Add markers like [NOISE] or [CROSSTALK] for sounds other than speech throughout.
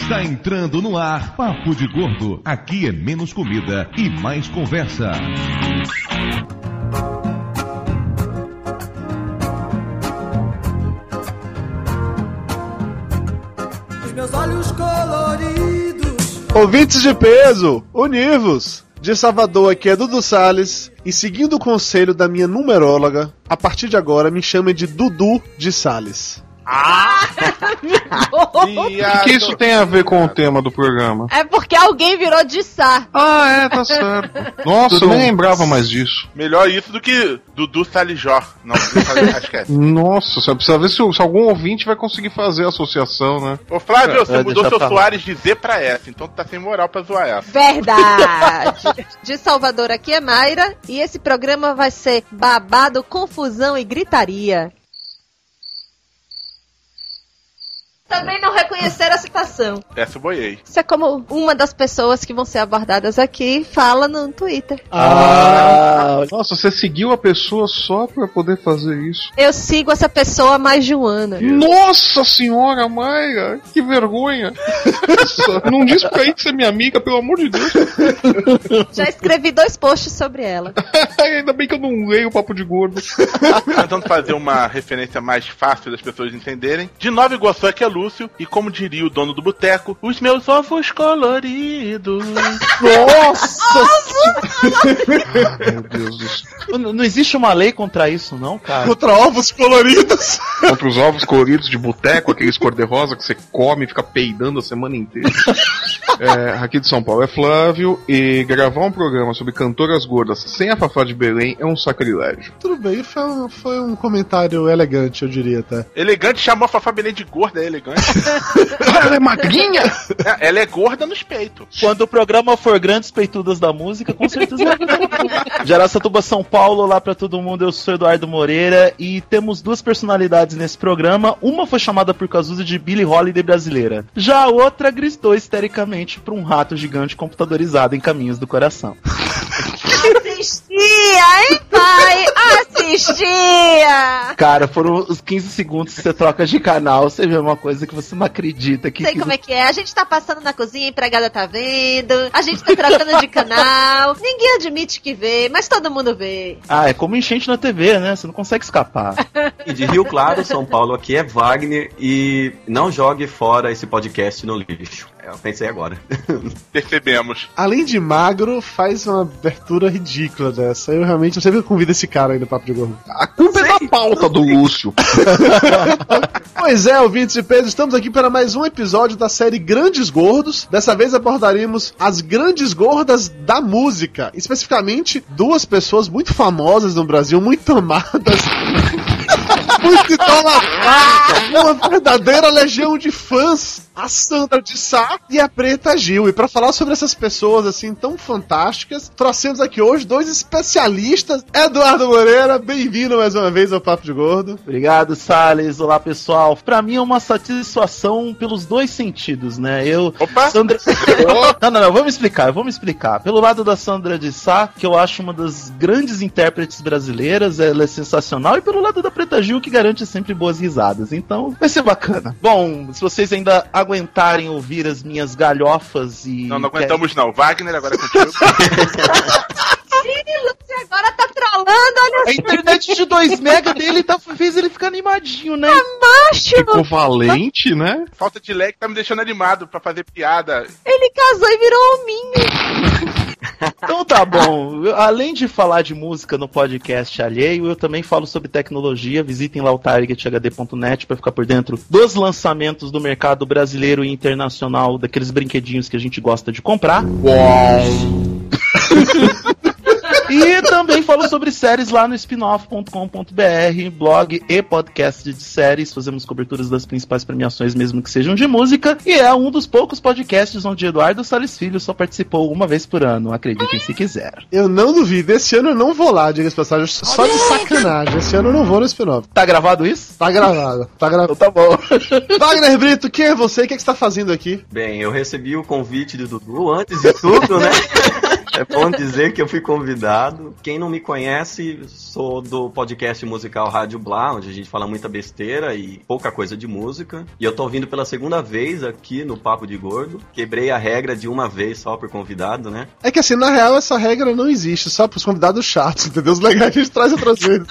Está entrando no ar Papo de Gordo. Aqui é menos comida e mais conversa. Os meus olhos coloridos. Ouvintes de peso, univos! De Salvador, aqui é Dudu Salles. E seguindo o conselho da minha numeróloga, a partir de agora me chame de Dudu de [LAUGHS] Salles. O que, isso tem a ver com o tema do programa? É porque alguém virou de Sá. Ah, é, tá certo. [LAUGHS] Nossa, eu nem lembrava mais disso. Melhor isso do que Dudu Salijó. Não, Dudu Salijó, [LAUGHS] esquece. Nossa, você precisa ver se, se algum ouvinte vai conseguir fazer a associação, né? Ô Flávio, você É, mudou seu pra. Soares de Z pra S, então tu tá sem moral pra zoar essa. Verdade. De Salvador aqui é Mayra e esse programa vai ser babado, confusão e gritaria. Também não reconheceram a citação. Essa eu boiei. Isso é como uma das pessoas que vão ser abordadas aqui fala no Twitter. Ah, Nossa, você seguiu a pessoa só pra poder fazer isso. Eu sigo essa pessoa há mais de um ano. Nossa senhora, Mayra, que vergonha. Não diz pra aí que você é minha amiga, pelo amor de Deus. Já escrevi dois posts sobre ela. [LAUGHS] Ainda bem que eu não leio o papo de gordo. Tentando fazer uma referência mais fácil das pessoas entenderem. De Nova Iguaçu aqui é Lúcio, e como diria o dono do boteco, os meus ovos coloridos. [LAUGHS] Meu Deus do céu. Não, não existe uma lei contra isso, não, cara. contra ovos coloridos. Contra os ovos coloridos de boteco, aqueles cor-de-rosa que você come e fica peidando a semana inteira. [LAUGHS] É, aqui de São Paulo é Flávio, e gravar um programa sobre cantoras gordas sem a Fafá de Belém é um sacrilégio. Tudo bem, foi um, foi um comentário elegante, eu diria até. Elegante chamou a Fafá Belém de gorda, é elegante. Ela é magrinha? É, Ela é gorda nos peitos. Quando o programa for Grandes Peitudas da Música, com certeza vai Jaraçatuba, São Paulo, lá pra todo mundo, eu sou Eduardo Moreira e temos duas personalidades nesse programa. Uma foi chamada por Cazuza de Billie Holiday brasileira. Já a outra gritou histericamente pra um rato gigante computadorizado em caminhos do coração. Assistia, hein, pai? Assistia! Cara, foram os 15 segundos que você troca de canal, você vê uma coisa que você não acredita que. Sei como é que é. A gente tá passando na cozinha, a empregada tá vendo. A gente tá trocando de canal. [LAUGHS] Ninguém admite que vê, mas todo mundo vê. Ah, é como enchente na TV, né? Você não consegue escapar. E de Rio Claro, São Paulo, aqui é Wagner e não jogue fora esse podcast no lixo. Eu pensei agora. [LAUGHS] Percebemos. Além de magro, faz uma abertura ridícula dessa. Eu realmente não sei porque eu convido esse cara aí no Papo de Gordo. A culpa é da pauta do Lúcio. [LAUGHS] Pois é, ouvintes de peso, estamos aqui para mais um episódio da série Grandes Gordos. Dessa vez abordaremos as grandes gordas da música. Especificamente, duas pessoas muito famosas no Brasil, muito amadas. [LAUGHS] muito idolatradas. Uma verdadeira legião de fãs. A Sandra de Sá e a Preta Gil. E para falar sobre essas pessoas assim tão fantásticas, trouxemos aqui hoje dois especialistas. Eduardo Moreira, bem-vindo mais uma vez ao Papo de Gordo. Obrigado, Salles. Olá, pessoal. Pra mim é uma satisfação pelos dois sentidos, né? Eu. Opa! Sandra. [LAUGHS] não, não, não, vamos explicar, vamos explicar. Pelo lado da Sandra de Sá, que eu acho uma das grandes intérpretes brasileiras, ela é sensacional, e pelo lado da Preta Gil, que garante sempre boas risadas. Então, vai ser bacana. Bom, se vocês ainda aguentarem ouvir as minhas galhofas e. Não, não aguentamos não. Wagner, agora é contigo. [LAUGHS] Agora tá trolando, olha A internet de 2 mega dele tá, fez ele ficar animadinho, né? macho. Ficou valente, né? Falta de lag tá me deixando animado pra fazer piada. Ele casou e virou hominho. [LAUGHS] Então tá bom. Além de falar de música no podcast alheio, eu também falo sobre tecnologia. Visitem lá o targethd.net para ficar por dentro dos lançamentos do mercado brasileiro e internacional, daqueles brinquedinhos que a gente gosta de comprar. E também falo sobre séries lá no spinoff.com.br, blog e podcast de séries. Fazemos coberturas das principais premiações, mesmo que sejam de música. E é um dos poucos podcasts onde Eduardo Salles Filho só participou uma vez por ano. Acreditem se quiser. Eu não duvido. Esse ano eu não vou lá, diga-se passagem. Só de sacanagem. Esse ano eu não vou no spin-off. Tá gravado isso? Tá gravado. Tá gravado. Então tá bom. Wagner Brito, quem é você? O que, é que você tá fazendo aqui? Bem, eu recebi o convite do Dudu antes de tudo, né? [LAUGHS] É bom dizer que eu fui convidado. Quem não me conhece, sou do podcast musical Rádio Blá, onde a gente fala muita besteira e pouca coisa de música. E eu tô vindo pela segunda vez aqui no Papo de Gordo. Quebrei a regra de uma vez só por convidado, né? É que assim, na real, essa regra não existe, só pros convidados chatos, entendeu? Os legais a gente traz outras vezes.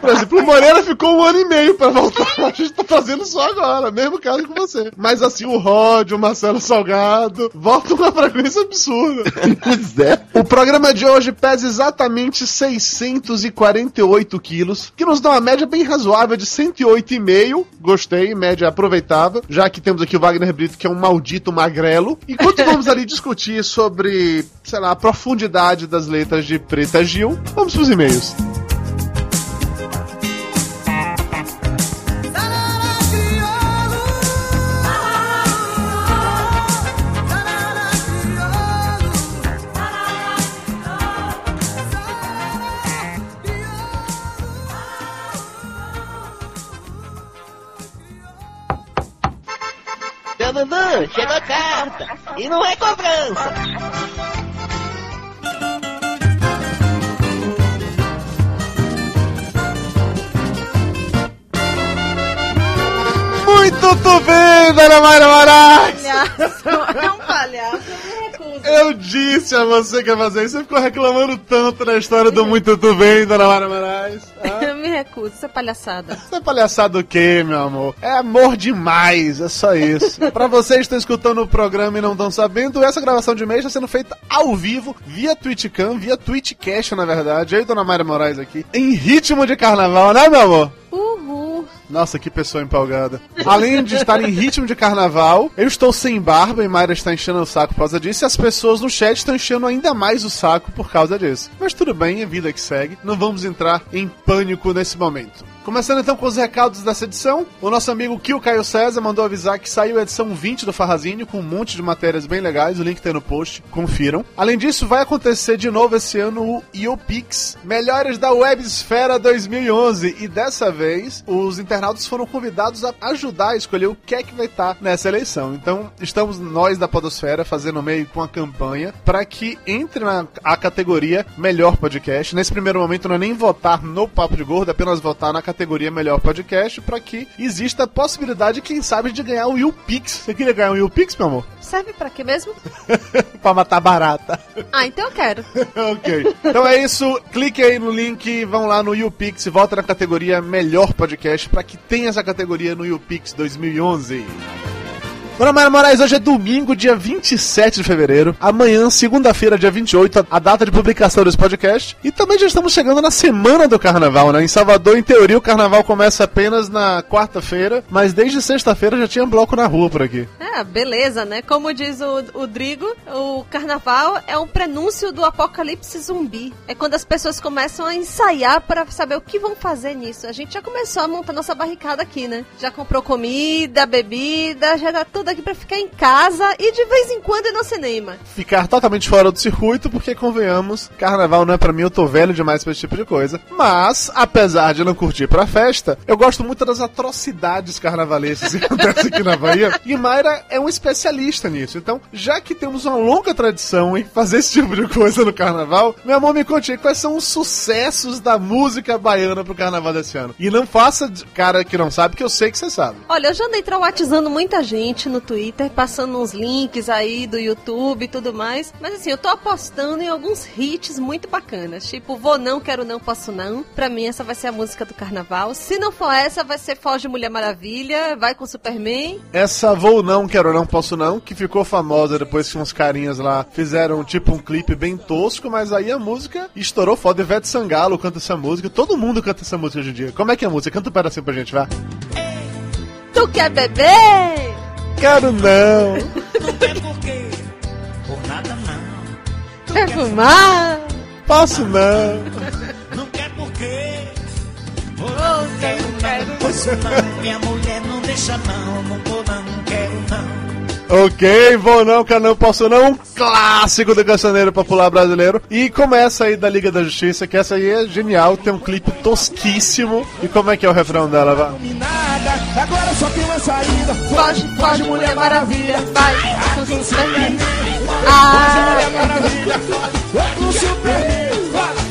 Por exemplo, o Moreira ficou um ano e meio pra voltar. A gente tá fazendo só agora, mesmo caso que você. Mas assim, o Rod, o Marcelo Salgado, voltam com uma frequência absurda. [LAUGHS] Pois é. O programa de hoje pesa exatamente 648 quilos, que nos dá uma média bem razoável de 108,5. Gostei, média aproveitável, já que temos aqui o Wagner Brito, que é um maldito magrelo. Enquanto [LAUGHS] vamos ali discutir sobre, sei lá, a profundidade das letras de Preta Gil, vamos pros e-mails. Dudu, chegou a carta. E não é cobrança. Muito tu bem, Dona Mayra Moraes! Palhaço, é um palhaço, eu disse a você que ia fazer isso, você ficou reclamando tanto na história do Muito Tu Bem, Dona Mayra Moraes. Ah, [LAUGHS] Eu me recuso, isso é palhaçada. Isso é palhaçada o quê, meu amor? É amor demais, é só isso. [LAUGHS] pra vocês que estão escutando o programa e não estão sabendo, essa gravação de mês está sendo feita ao vivo, via Twitchcam, via Twitchcast, na verdade. Eu e Dona Mayra Moraes aqui, em ritmo de carnaval, né, meu amor? Uhul. Nossa, que pessoa empolgada. Além de estar em ritmo de carnaval, eu estou sem barba e Mayra está enchendo o saco por causa disso, e as pessoas no chat estão enchendo ainda mais o saco por causa disso. Mas tudo bem, é vida que segue. Não vamos entrar em pânico nesse momento. Começando então com os recados dessa edição, o nosso amigo Kio Caio César mandou avisar que saiu a edição 20 do Farrazinho com um monte de matérias bem legais, o link tá aí no post, confiram. Além disso, vai acontecer de novo esse ano o IOPix, Melhores da Websfera 2011, e dessa vez os internautas foram convidados a ajudar a escolher o que é que vai estar nessa eleição. Então, estamos nós da Podosfera fazendo meio com a campanha para que entre na a categoria Melhor Podcast. Nesse primeiro momento não é nem votar no Papo de Gordo, é apenas votar na categoria Melhor Podcast para que exista a possibilidade, quem sabe, de ganhar o YouPix. Você queria ganhar um YouPix, meu amor? Serve pra quê mesmo? [LAUGHS] pra matar barata. Ah, então eu quero. [LAUGHS] ok. Então é isso. Clique aí no link, vão lá no YouPix e volta na categoria Melhor Podcast para que tenha essa categoria no YouPix 2011. Dona Mayra Moraes, hoje é domingo, dia 27 de fevereiro. Amanhã, segunda-feira, dia 28, a data de publicação desse podcast. E também já estamos chegando na semana do carnaval, né? Em Salvador, em teoria, o carnaval começa apenas na quarta-feira, mas desde sexta-feira já tinha bloco na rua por aqui. É, beleza, né? Como diz o, o Drigo, o carnaval é um prenúncio do apocalipse zumbi. É quando as pessoas começam a ensaiar para saber o que vão fazer nisso. A gente já começou a montar nossa barricada aqui, né? Já comprou comida, bebida, já tá tudo aqui pra ficar em casa e de vez em quando ir no cinema. Ficar totalmente fora do circuito, porque convenhamos, carnaval não é pra mim, eu tô velho demais pra esse tipo de coisa. Mas, apesar de não curtir pra festa, eu gosto muito das atrocidades carnavalescas que [LAUGHS] acontecem aqui na Bahia. E Mayra é um especialista nisso. Então, já que temos uma longa tradição em fazer esse tipo de coisa no carnaval, meu amor, me conte aí quais são os sucessos da música baiana pro carnaval desse ano. E não faça cara que não sabe, que eu sei que você sabe. Olha, eu já andei traumatizando muita gente no Twitter, passando uns links aí do YouTube e tudo mais. Mas assim, eu tô apostando em alguns hits muito bacanas. Tipo, Vou Não, Quero Não, Posso Não. Pra mim, essa vai ser a música do carnaval. Se não for essa, vai ser Foge Mulher Maravilha, Vai com Superman. Essa Vou Não, Quero Não, Posso Não, que ficou famosa depois que uns carinhas lá fizeram tipo um clipe bem tosco, mas aí a música estourou foda. Ivete Sangalo canta essa música, todo mundo canta essa música hoje em dia. Como é que é a música? Canta um pedacinho pra gente, vai. Tu quer beber? Quero não. Quer fumar? Posso não. Minha mulher não deixa não, não vou não, não quero não. Ok, vou não, quero não, posso não. Um clássico do cancioneiro popular brasileiro. E começa aí da Liga da Justiça, que essa aí é genial, tem um clipe tosquíssimo. E como é que é o refrão dela, vai? Nada, Agora só tem uma saída. Foge, foge, Mulher Maravilha. Vai, com Foge, Superman. Ah, Mulher Maravilha. Com Superman.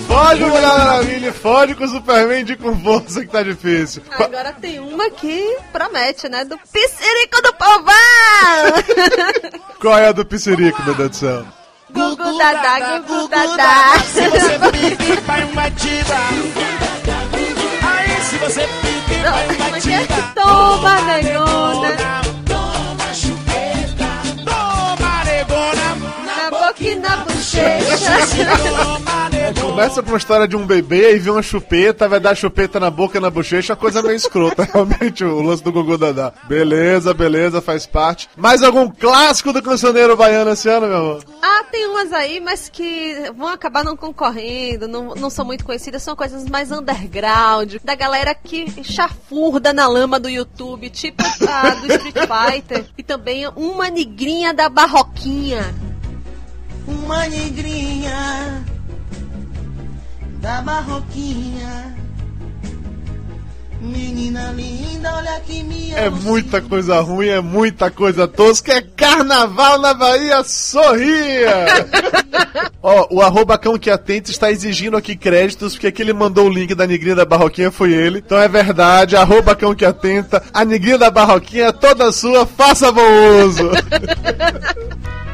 Fode, Mulher Maravilha, fode com o Superman de com força que tá difícil. agora tem uma que promete, né? Do Piscirico do Povão! [LAUGHS] Qual é a do Piscirico, meu Deus do céu? Gugu Dadá, Gugu Dadá. Se você pique, vai uma tida. Aí se você pique, Toma, negona. Toma chupeta. Toma negona. Na boca e na bochecha. Toma. Começa com uma história de um bebê e vê uma chupeta, vai dar chupeta na boca e na bochecha, coisa meio escrota, [LAUGHS] realmente, o lance do Gugu Dadá. Beleza, beleza, faz parte. Mais algum clássico do cancioneiro baiano esse ano, meu amor? Ah, tem umas aí, mas que vão acabar não concorrendo, não, não são muito conhecidas, são coisas mais underground, da galera que chafurda na lama do YouTube, tipo a do Street Fighter, e também uma negrinha da Barroquinha. Uma negrinha da Marroquinha. Menina linda, olha que minha. É muita coisa ruim, é muita coisa tosca, é carnaval na Bahia, sorria! [LAUGHS] Ó, o arroba cão que atenta está exigindo aqui créditos, porque aquele mandou o link da Negrinha da Barroquinha foi ele. Então é verdade, arroba cão que atenta, a Negrinha da Barroquinha é toda sua, faça bom uso! [LAUGHS]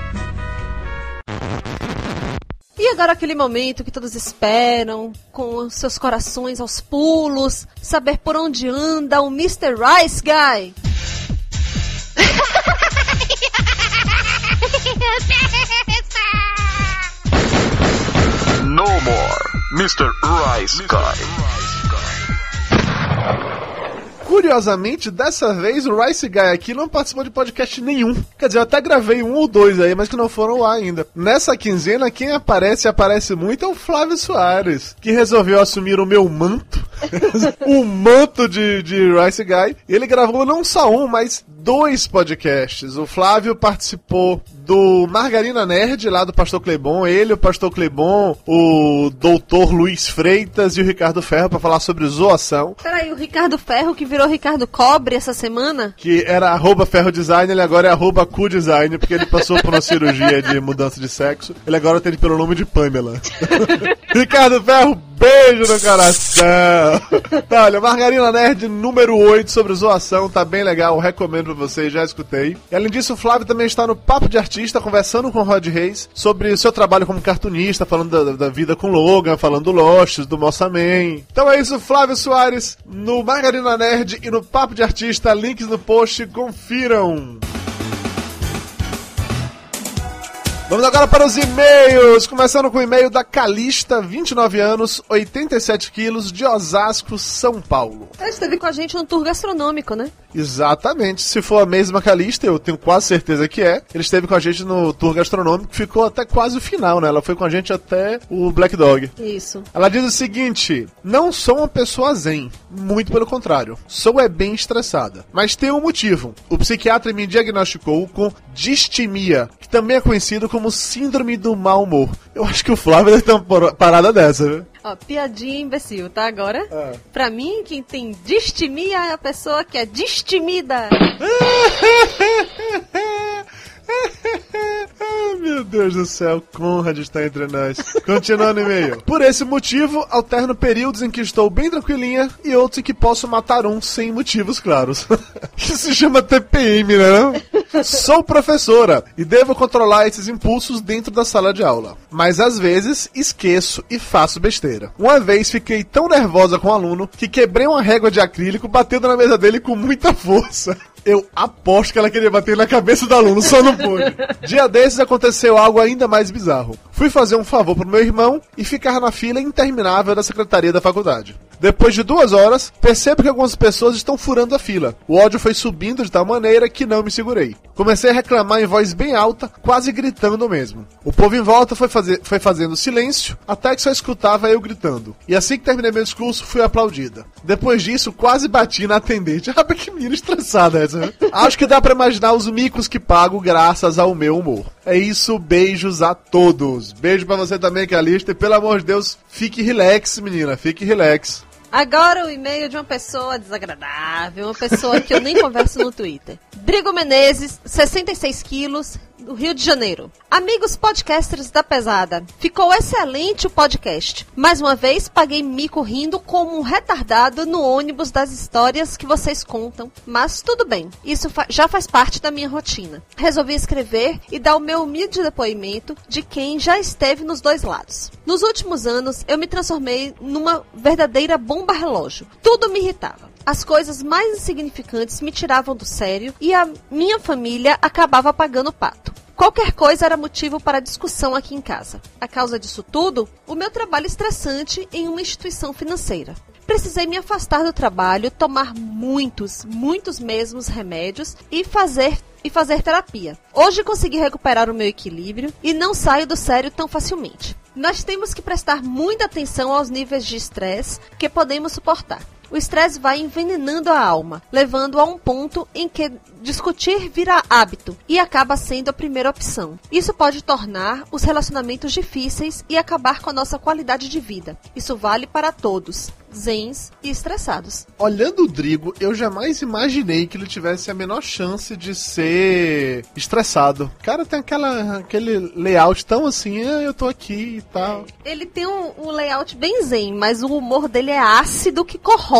E agora aquele momento que todos esperam, com seus corações aos pulos, saber por onde anda o Mr. Rice Guy. [LAUGHS] No more, Mr. Rice Guy. Curiosamente, dessa vez o Rice Guy aqui não participou de podcast nenhum. Quer dizer, eu até gravei um ou dois aí, mas que não foram lá ainda. Nessa quinzena, quem aparece e aparece muito é o Flávio Soares, que resolveu assumir o meu manto. [LAUGHS] o manto de, de Rice Guy. Ele gravou não só um, mas dois podcasts. O Flávio participou do Margarina Nerd, lá do Pastor Clebon. Ele, o Pastor Clebon, o Doutor Luiz Freitas e o Ricardo Ferro para falar sobre zoação. Peraí, o Ricardo Ferro, que virou Ricardo Cobre essa semana? que era arroba ferro design, ele agora é arroba cu design, porque ele passou por uma cirurgia de mudança de sexo. Ele agora atende pelo nome de Pamela. [LAUGHS] Ricardo Ferro, beijo no coração. Tá, olha, Margarina Nerd número 8 sobre zoação, tá bem legal, recomendo pra vocês, já escutei. E além disso, o Flávio também está no Papo de Artista, conversando com o Rod Reis sobre o seu trabalho como cartunista, falando da, da vida com Logan, falando do Lost, do Mossa Man. Então é isso, Flávio Soares, no Margarina Nerd e no Papo de Artista, links no post, confiram. Vamos agora para os e-mails, começando com o e-mail da Calista, 29 anos, 87 quilos, de Osasco, São Paulo. Ele esteve com a gente no tour gastronômico, né? Exatamente, se for a mesma Calista, eu tenho quase certeza que é. Ele esteve com a gente no tour gastronômico, ficou até quase o final, né? Ela foi com a gente até o Black Dog. Isso. Ela diz o seguinte: Não sou uma pessoa zen, muito pelo contrário. Sou é bem estressada. Mas tem um motivo. O psiquiatra me diagnosticou com distimia, que também é conhecido como síndrome do mau humor. Eu acho que o Flávio deve ter uma parada dessa, viu? Ó, piadinha imbecil, tá? Agora, É. pra mim, quem tem distimia é a pessoa que é distimida. [LAUGHS] Ai, [LAUGHS] meu Deus do céu, Conrad está entre nós. Continuando e-mail. Por esse motivo, alterno períodos em que estou bem tranquilinha e outros em que posso matar um sem motivos claros. [LAUGHS] Isso se chama TPM, né? Sou professora e devo controlar esses impulsos dentro da sala de aula. Mas às vezes esqueço e faço besteira. Uma vez fiquei tão nervosa com o aluno que quebrei uma régua de acrílico batendo na mesa dele com muita força. Eu aposto que ela queria bater na cabeça do aluno, só não Dia desses aconteceu algo ainda mais bizarro. Fui fazer um favor pro meu irmão e ficar na fila interminável da secretaria da faculdade. Depois de duas horas, percebo que algumas pessoas estão furando a fila. O ódio foi subindo de tal maneira que não me segurei. Comecei a reclamar em voz bem alta, quase gritando mesmo. O povo em volta foi, fazer, foi fazendo silêncio, até que só escutava eu gritando. E assim que terminei meu discurso, fui aplaudida. Depois disso, quase bati na atendente. [LAUGHS] Ah, que menina estressada essa, né? Acho que dá pra imaginar os micos que pago graças ao meu humor. É isso, beijos a todos. Beijo pra você também, Calista, e pelo amor de Deus, fique relax, menina, fique relax. Agora o e-mail de uma pessoa desagradável, uma pessoa que eu nem [LAUGHS] converso no Twitter. Drigo Menezes, 66 quilos, do Rio de Janeiro. Amigos podcasters da pesada, ficou excelente o podcast. Mais uma vez paguei mico rindo como um retardado no ônibus das histórias que vocês contam, mas tudo bem, isso fa já faz parte da minha rotina. Resolvi escrever e dar o meu humilde depoimento de quem já esteve nos dois lados. Nos últimos anos, eu me transformei numa verdadeira bomba relógio. Tudo me irritava. As coisas mais insignificantes me tiravam do sério e a minha família acabava pagando o pato. Qualquer coisa era motivo para discussão aqui em casa. A causa disso tudo, o meu trabalho estressante em uma instituição financeira. Precisei me afastar do trabalho, tomar muitos, muitos mesmos remédios e fazer e fazer terapia. Hoje consegui recuperar o meu equilíbrio e não saio do sério tão facilmente. Nós temos que prestar muita atenção aos níveis de estresse que podemos suportar. O estresse vai envenenando a alma, levando a um ponto em que discutir vira hábito e acaba sendo a primeira opção. Isso pode tornar os relacionamentos difíceis e acabar com a nossa qualidade de vida. Isso vale para todos, zens e estressados. Olhando o Drigo, eu jamais imaginei que ele tivesse a menor chance de ser estressado. O cara tem aquela, aquele layout tão assim, ah, eu tô aqui e tal. Ele tem um, um layout bem zen, mas o humor dele é ácido que corrói.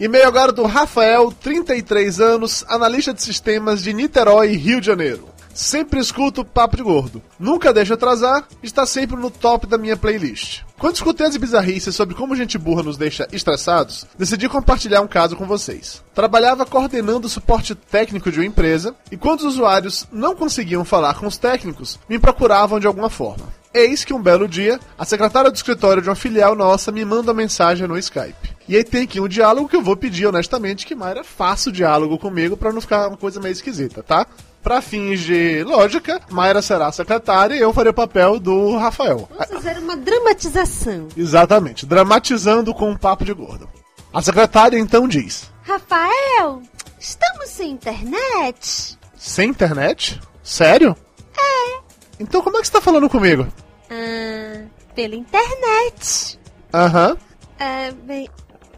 E-mail agora do Rafael, 33 anos, analista de sistemas de Niterói, Rio de Janeiro. Sempre escuto Papo de Gordo. Nunca deixo atrasar, está sempre no top da minha playlist. Quando escutei as bizarrices sobre como gente burra nos deixa estressados, decidi compartilhar um caso com vocês. Trabalhava coordenando o suporte técnico de uma empresa e quando os usuários não conseguiam falar com os técnicos, me procuravam de alguma forma. Eis que um belo dia, a secretária do escritório de uma filial nossa me manda uma mensagem no Skype. E aí tem aqui um diálogo que eu vou pedir honestamente que Mayra faça o diálogo comigo para não ficar uma coisa meio esquisita, tá? Pra fins de lógica, Mayra será a secretária e eu farei o papel do Rafael. Vamos fazer uma dramatização. Exatamente, dramatizando com um papo de gordo. A secretária então diz: Rafael, estamos sem internet? Sem internet? Sério? É. Então como é que você tá falando comigo? Ah, pela internet. Aham. É, bem.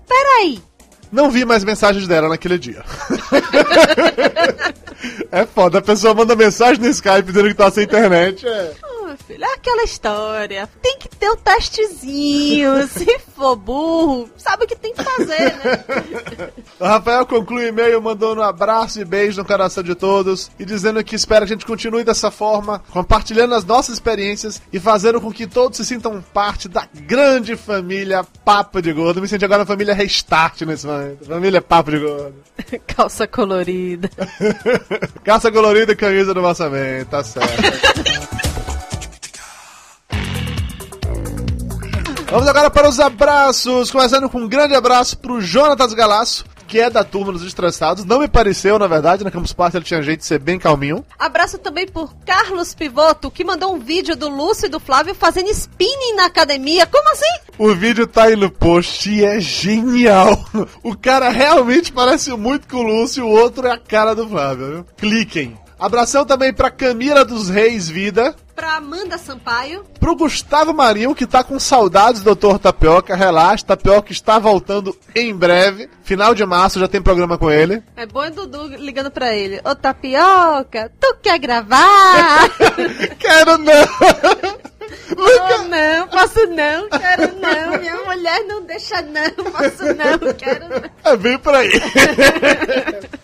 Peraí. Não vi mais mensagens dela naquele dia. [LAUGHS] é foda, a pessoa manda mensagem no Skype dizendo que tá sem internet. É. Meu filho, é aquela história. Tem que ter o testezinho. [LAUGHS] Se for burro, sabe o que tem que fazer, né? [LAUGHS] O Rafael conclui o e-mail mandando um abraço e beijo no coração de todos e dizendo que espera que a gente continue dessa forma, compartilhando as nossas experiências e fazendo com que todos se sintam parte da grande família Papo de Gordo. Me senti agora na família Restart nesse momento. Família Papo de Gordo. [LAUGHS] Calça colorida. Caça colorida e camisa do Massamento, tá certo. Vamos agora para os abraços, começando com um grande abraço pro Jonatas Galasso, que é da turma dos estressados. Não me pareceu, na verdade, na Campus Party ele tinha jeito de ser bem calminho. Abraço também por Carlos Pivoto, que mandou um vídeo do Lúcio e do Flávio fazendo spinning na academia. Como assim? O vídeo tá aí no post e é genial. O cara realmente parece muito com o Lúcio, o outro é a cara do Flávio, viu? Cliquem. Abração também pra Camila dos Reis Vida. Pra Amanda Sampaio. Pro Gustavo Marinho, que tá com saudades do Dr. Tapioca. Relaxa, Tapioca está voltando em breve. Final de março já tem programa com ele. É bom é Dudu ligando pra ele. Ô Tapioca, tu quer gravar? [LAUGHS] Quero não! [LAUGHS] Oh, não, posso não, quero não. Minha mulher não deixa não, posso não, quero não. É bem por aí. [LAUGHS]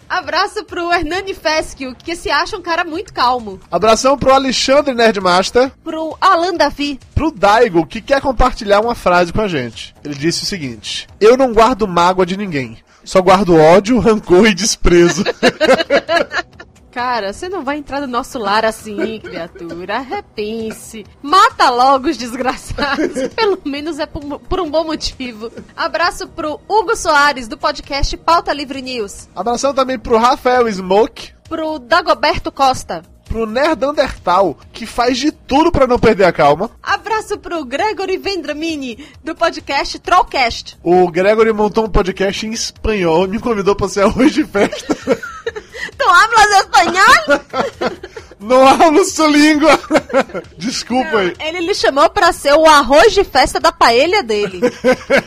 Abraço pro Hernani Fesquio, que se acha um cara muito calmo. Abração pro Alexandre Nerdmaster. Pro Alan Davi. Pro Daigo, que quer compartilhar uma frase com a gente. Ele disse o seguinte: Eu não guardo mágoa de ninguém. Só guardo ódio, rancor e desprezo. [LAUGHS] Cara, você não vai entrar no nosso lar assim, [LAUGHS] criatura. Repense. Mata logo os desgraçados. [LAUGHS] Pelo menos é por, por um bom motivo. Abraço pro Hugo Soares, do podcast Pauta Livre News. Abração também pro Rafael Smoke. Pro Dagoberto Costa. Pro Nerd Undertal, que faz de tudo pra não perder a calma. Abraço pro Gregory Vendramini, do podcast Trollcast. O Gregory montou um podcast em espanhol e me convidou pra ser arroz de festa. [LAUGHS] Tu hablas espanhol? [LAUGHS] Não há Lúcio Língua. [LAUGHS] Desculpa aí. Ele lhe chamou pra ser o arroz de festa da paella dele. [LAUGHS]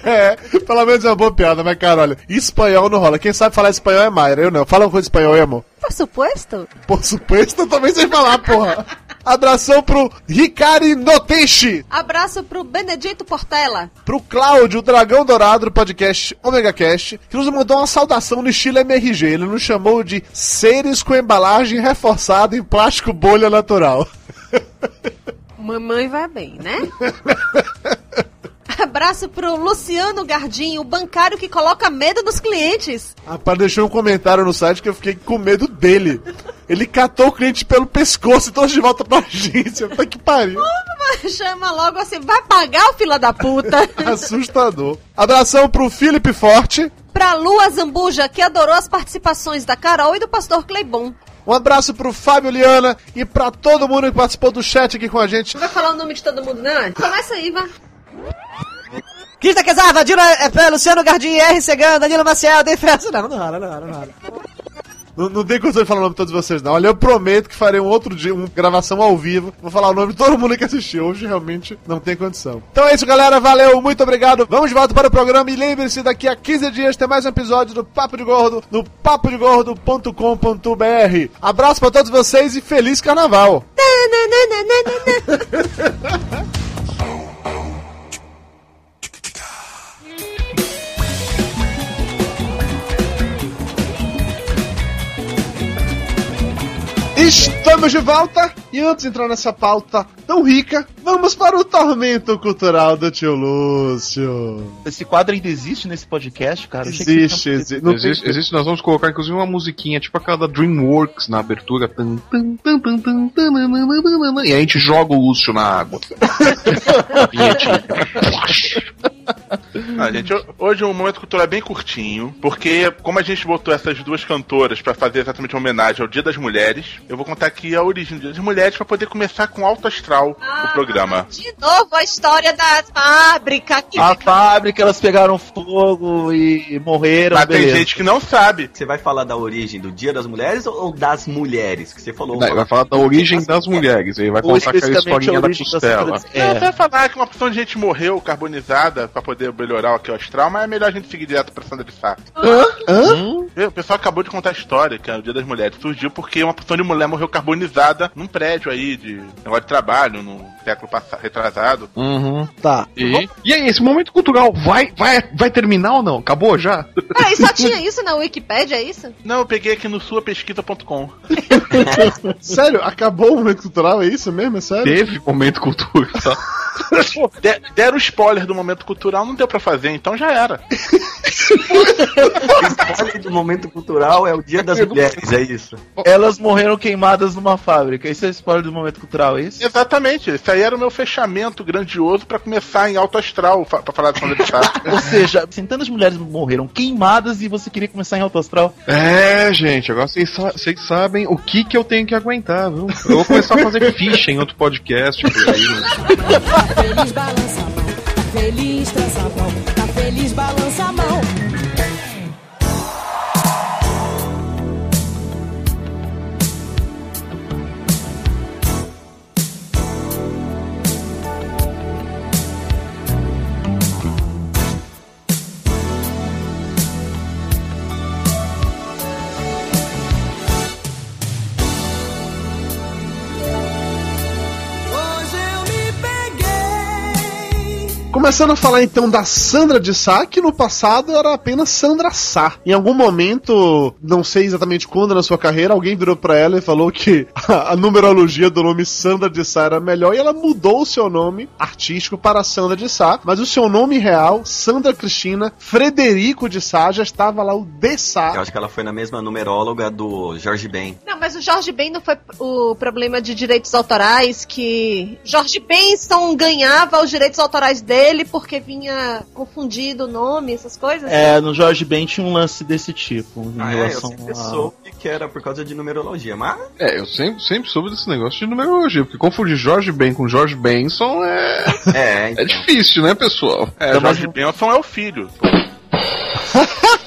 É, pelo menos é uma boa piada, mas cara, olha, espanhol não rola. Quem sabe falar espanhol é Mayra, eu não. Fala uma coisa espanhol amor. Por suposto. Por suposto, eu também sei falar, porra. Abração pro Ricari Noteixe, Abraço pro Benedito Portela. pro Cláudio, o Dragão Dourado do podcast Omega Cast, que nos mandou uma saudação no estilo MRG. Ele nos chamou de seres com embalagem reforçada em plástico bolha natural. [LAUGHS] Mamãe vai bem, né? [LAUGHS] Abraço pro Luciano Gardim, o bancário que coloca medo nos clientes. Rapaz, deixou um comentário no site que eu fiquei com medo dele. Ele catou o cliente pelo pescoço e trouxe de volta pra agência. Puta que pariu. Chama logo assim, vai pagar o fila da puta. [LAUGHS] Assustador. Abração pro Felipe Forte. pra Lua Zambuja, que adorou as participações da Carol e do pastor Cleibon. Um abraço pro Fábio Liana e pra todo mundo que participou do chat aqui com a gente. Não vai falar o nome de todo mundo, não? Começa aí, vai. Krista Quesar, Vadilo é, Luciano Gardim, R. Segan, Danilo Maciel, Defensa. Não, não rola, não rola, não rola. Não, tem condição de falar o nome de todos vocês, não. Olha, eu prometo que farei um outro dia, uma gravação ao vivo. Vou falar o nome de todo mundo que assistiu. Hoje realmente não tem condição. Então é isso, galera. Valeu, muito obrigado. Vamos de volta para o programa e lembre-se, daqui a 15 dias tem mais um episódio do Papo de Gordo no papodegordo.com.br. Abraço para todos vocês e feliz carnaval. [LAUGHS] Estamos de volta e antes de entrar nessa pauta tão rica, vamos para o tormento cultural do tio Lúcio. Esse quadro ainda existe nesse podcast, cara? Existe, existe. Não tem- Existe, existe, nós vamos colocar inclusive uma musiquinha, tipo aquela da DreamWorks na abertura. E a gente joga o Lúcio na água. [LAUGHS] Ah, gente, ho- hoje o momento cultural é bem curtinho, porque como a gente botou essas duas cantoras pra fazer exatamente uma homenagem ao Dia das Mulheres, eu vou contar aqui a origem do Dia das Mulheres pra poder começar com alto astral o programa. De novo a história da fábrica. Que A fábrica, elas pegaram fogo e morreram, Mas tem beleza. gente que não sabe. Você vai falar da origem do Dia das Mulheres ou das mulheres? Que você falou. Não, vai falar da origem das mulheres, aí vai contar aquela historinha da costela. coisas. Não, É. vai falar que uma porção de gente morreu carbonizada pra poder melhorar aqui o astral, mas é melhor a gente seguir direto pra Sandra de Sá. O pessoal acabou de contar a história, que é o Dia das Mulheres. Surgiu porque uma porção de mulher morreu carbonizada num prédio aí de negócio de trabalho, no século passado, retrasado. Uhum. Tá. E, e aí, esse momento cultural vai, vai, vai terminar ou não? Acabou já? Peraí, só tinha isso na Wikipédia, é isso? Não, eu peguei aqui no suapesquisa.com. [LAUGHS] Sério, acabou o momento cultural, é isso mesmo? É sério? Teve momento cultural. [LAUGHS] De- deram spoiler do momento cultural, não deu pra fazer, então já era. [LAUGHS] Spoiler do momento cultural é o Dia das Mulheres, é isso. Elas morreram queimadas numa fábrica. Isso é spoiler do momento cultural, é isso? Exatamente, esse aí era o meu fechamento grandioso pra começar em alto astral, fa- pra falar de Sandra de Sá. [LAUGHS] Ou seja, centenas de mulheres morreram queimadas e você queria começar em alto astral. É, gente, agora vocês, sa- vocês sabem o que que eu tenho que aguentar, viu? Eu vou começar a fazer ficha em outro podcast por aí. né? [LAUGHS] Feliz balança a mão, feliz trança a mão, tá feliz balança a mão. Começando a falar então da Sandra de Sá, que no passado era apenas Sandra Sá. Em algum momento, não sei exatamente quando na sua carreira, alguém virou pra ela e falou que a, [LAUGHS] a numerologia do nome Sandra de Sá era melhor e ela mudou o seu nome artístico para Sandra de Sá, mas o seu nome real, Sandra Cristina Frederico de Sá, já estava lá o de Eu Sá. acho que ela foi na mesma numeróloga do Jorge Ben. Não, mas o Jorge Ben não foi o problema de direitos autorais que Jorge Benson ganhava os direitos autorais dele porque vinha confundido o nome, essas coisas. É, no Jorge Ben tinha um lance desse tipo. Em Ah, é, eu relação sempre a... soube que era por causa de numerologia, mas É, eu sempre, sempre soube desse negócio de numerologia, porque confundir Jorge Ben com Jorge Benson é, é, [LAUGHS] é então. difícil, né, pessoal? É, Jorge Benson é o filho. [LAUGHS]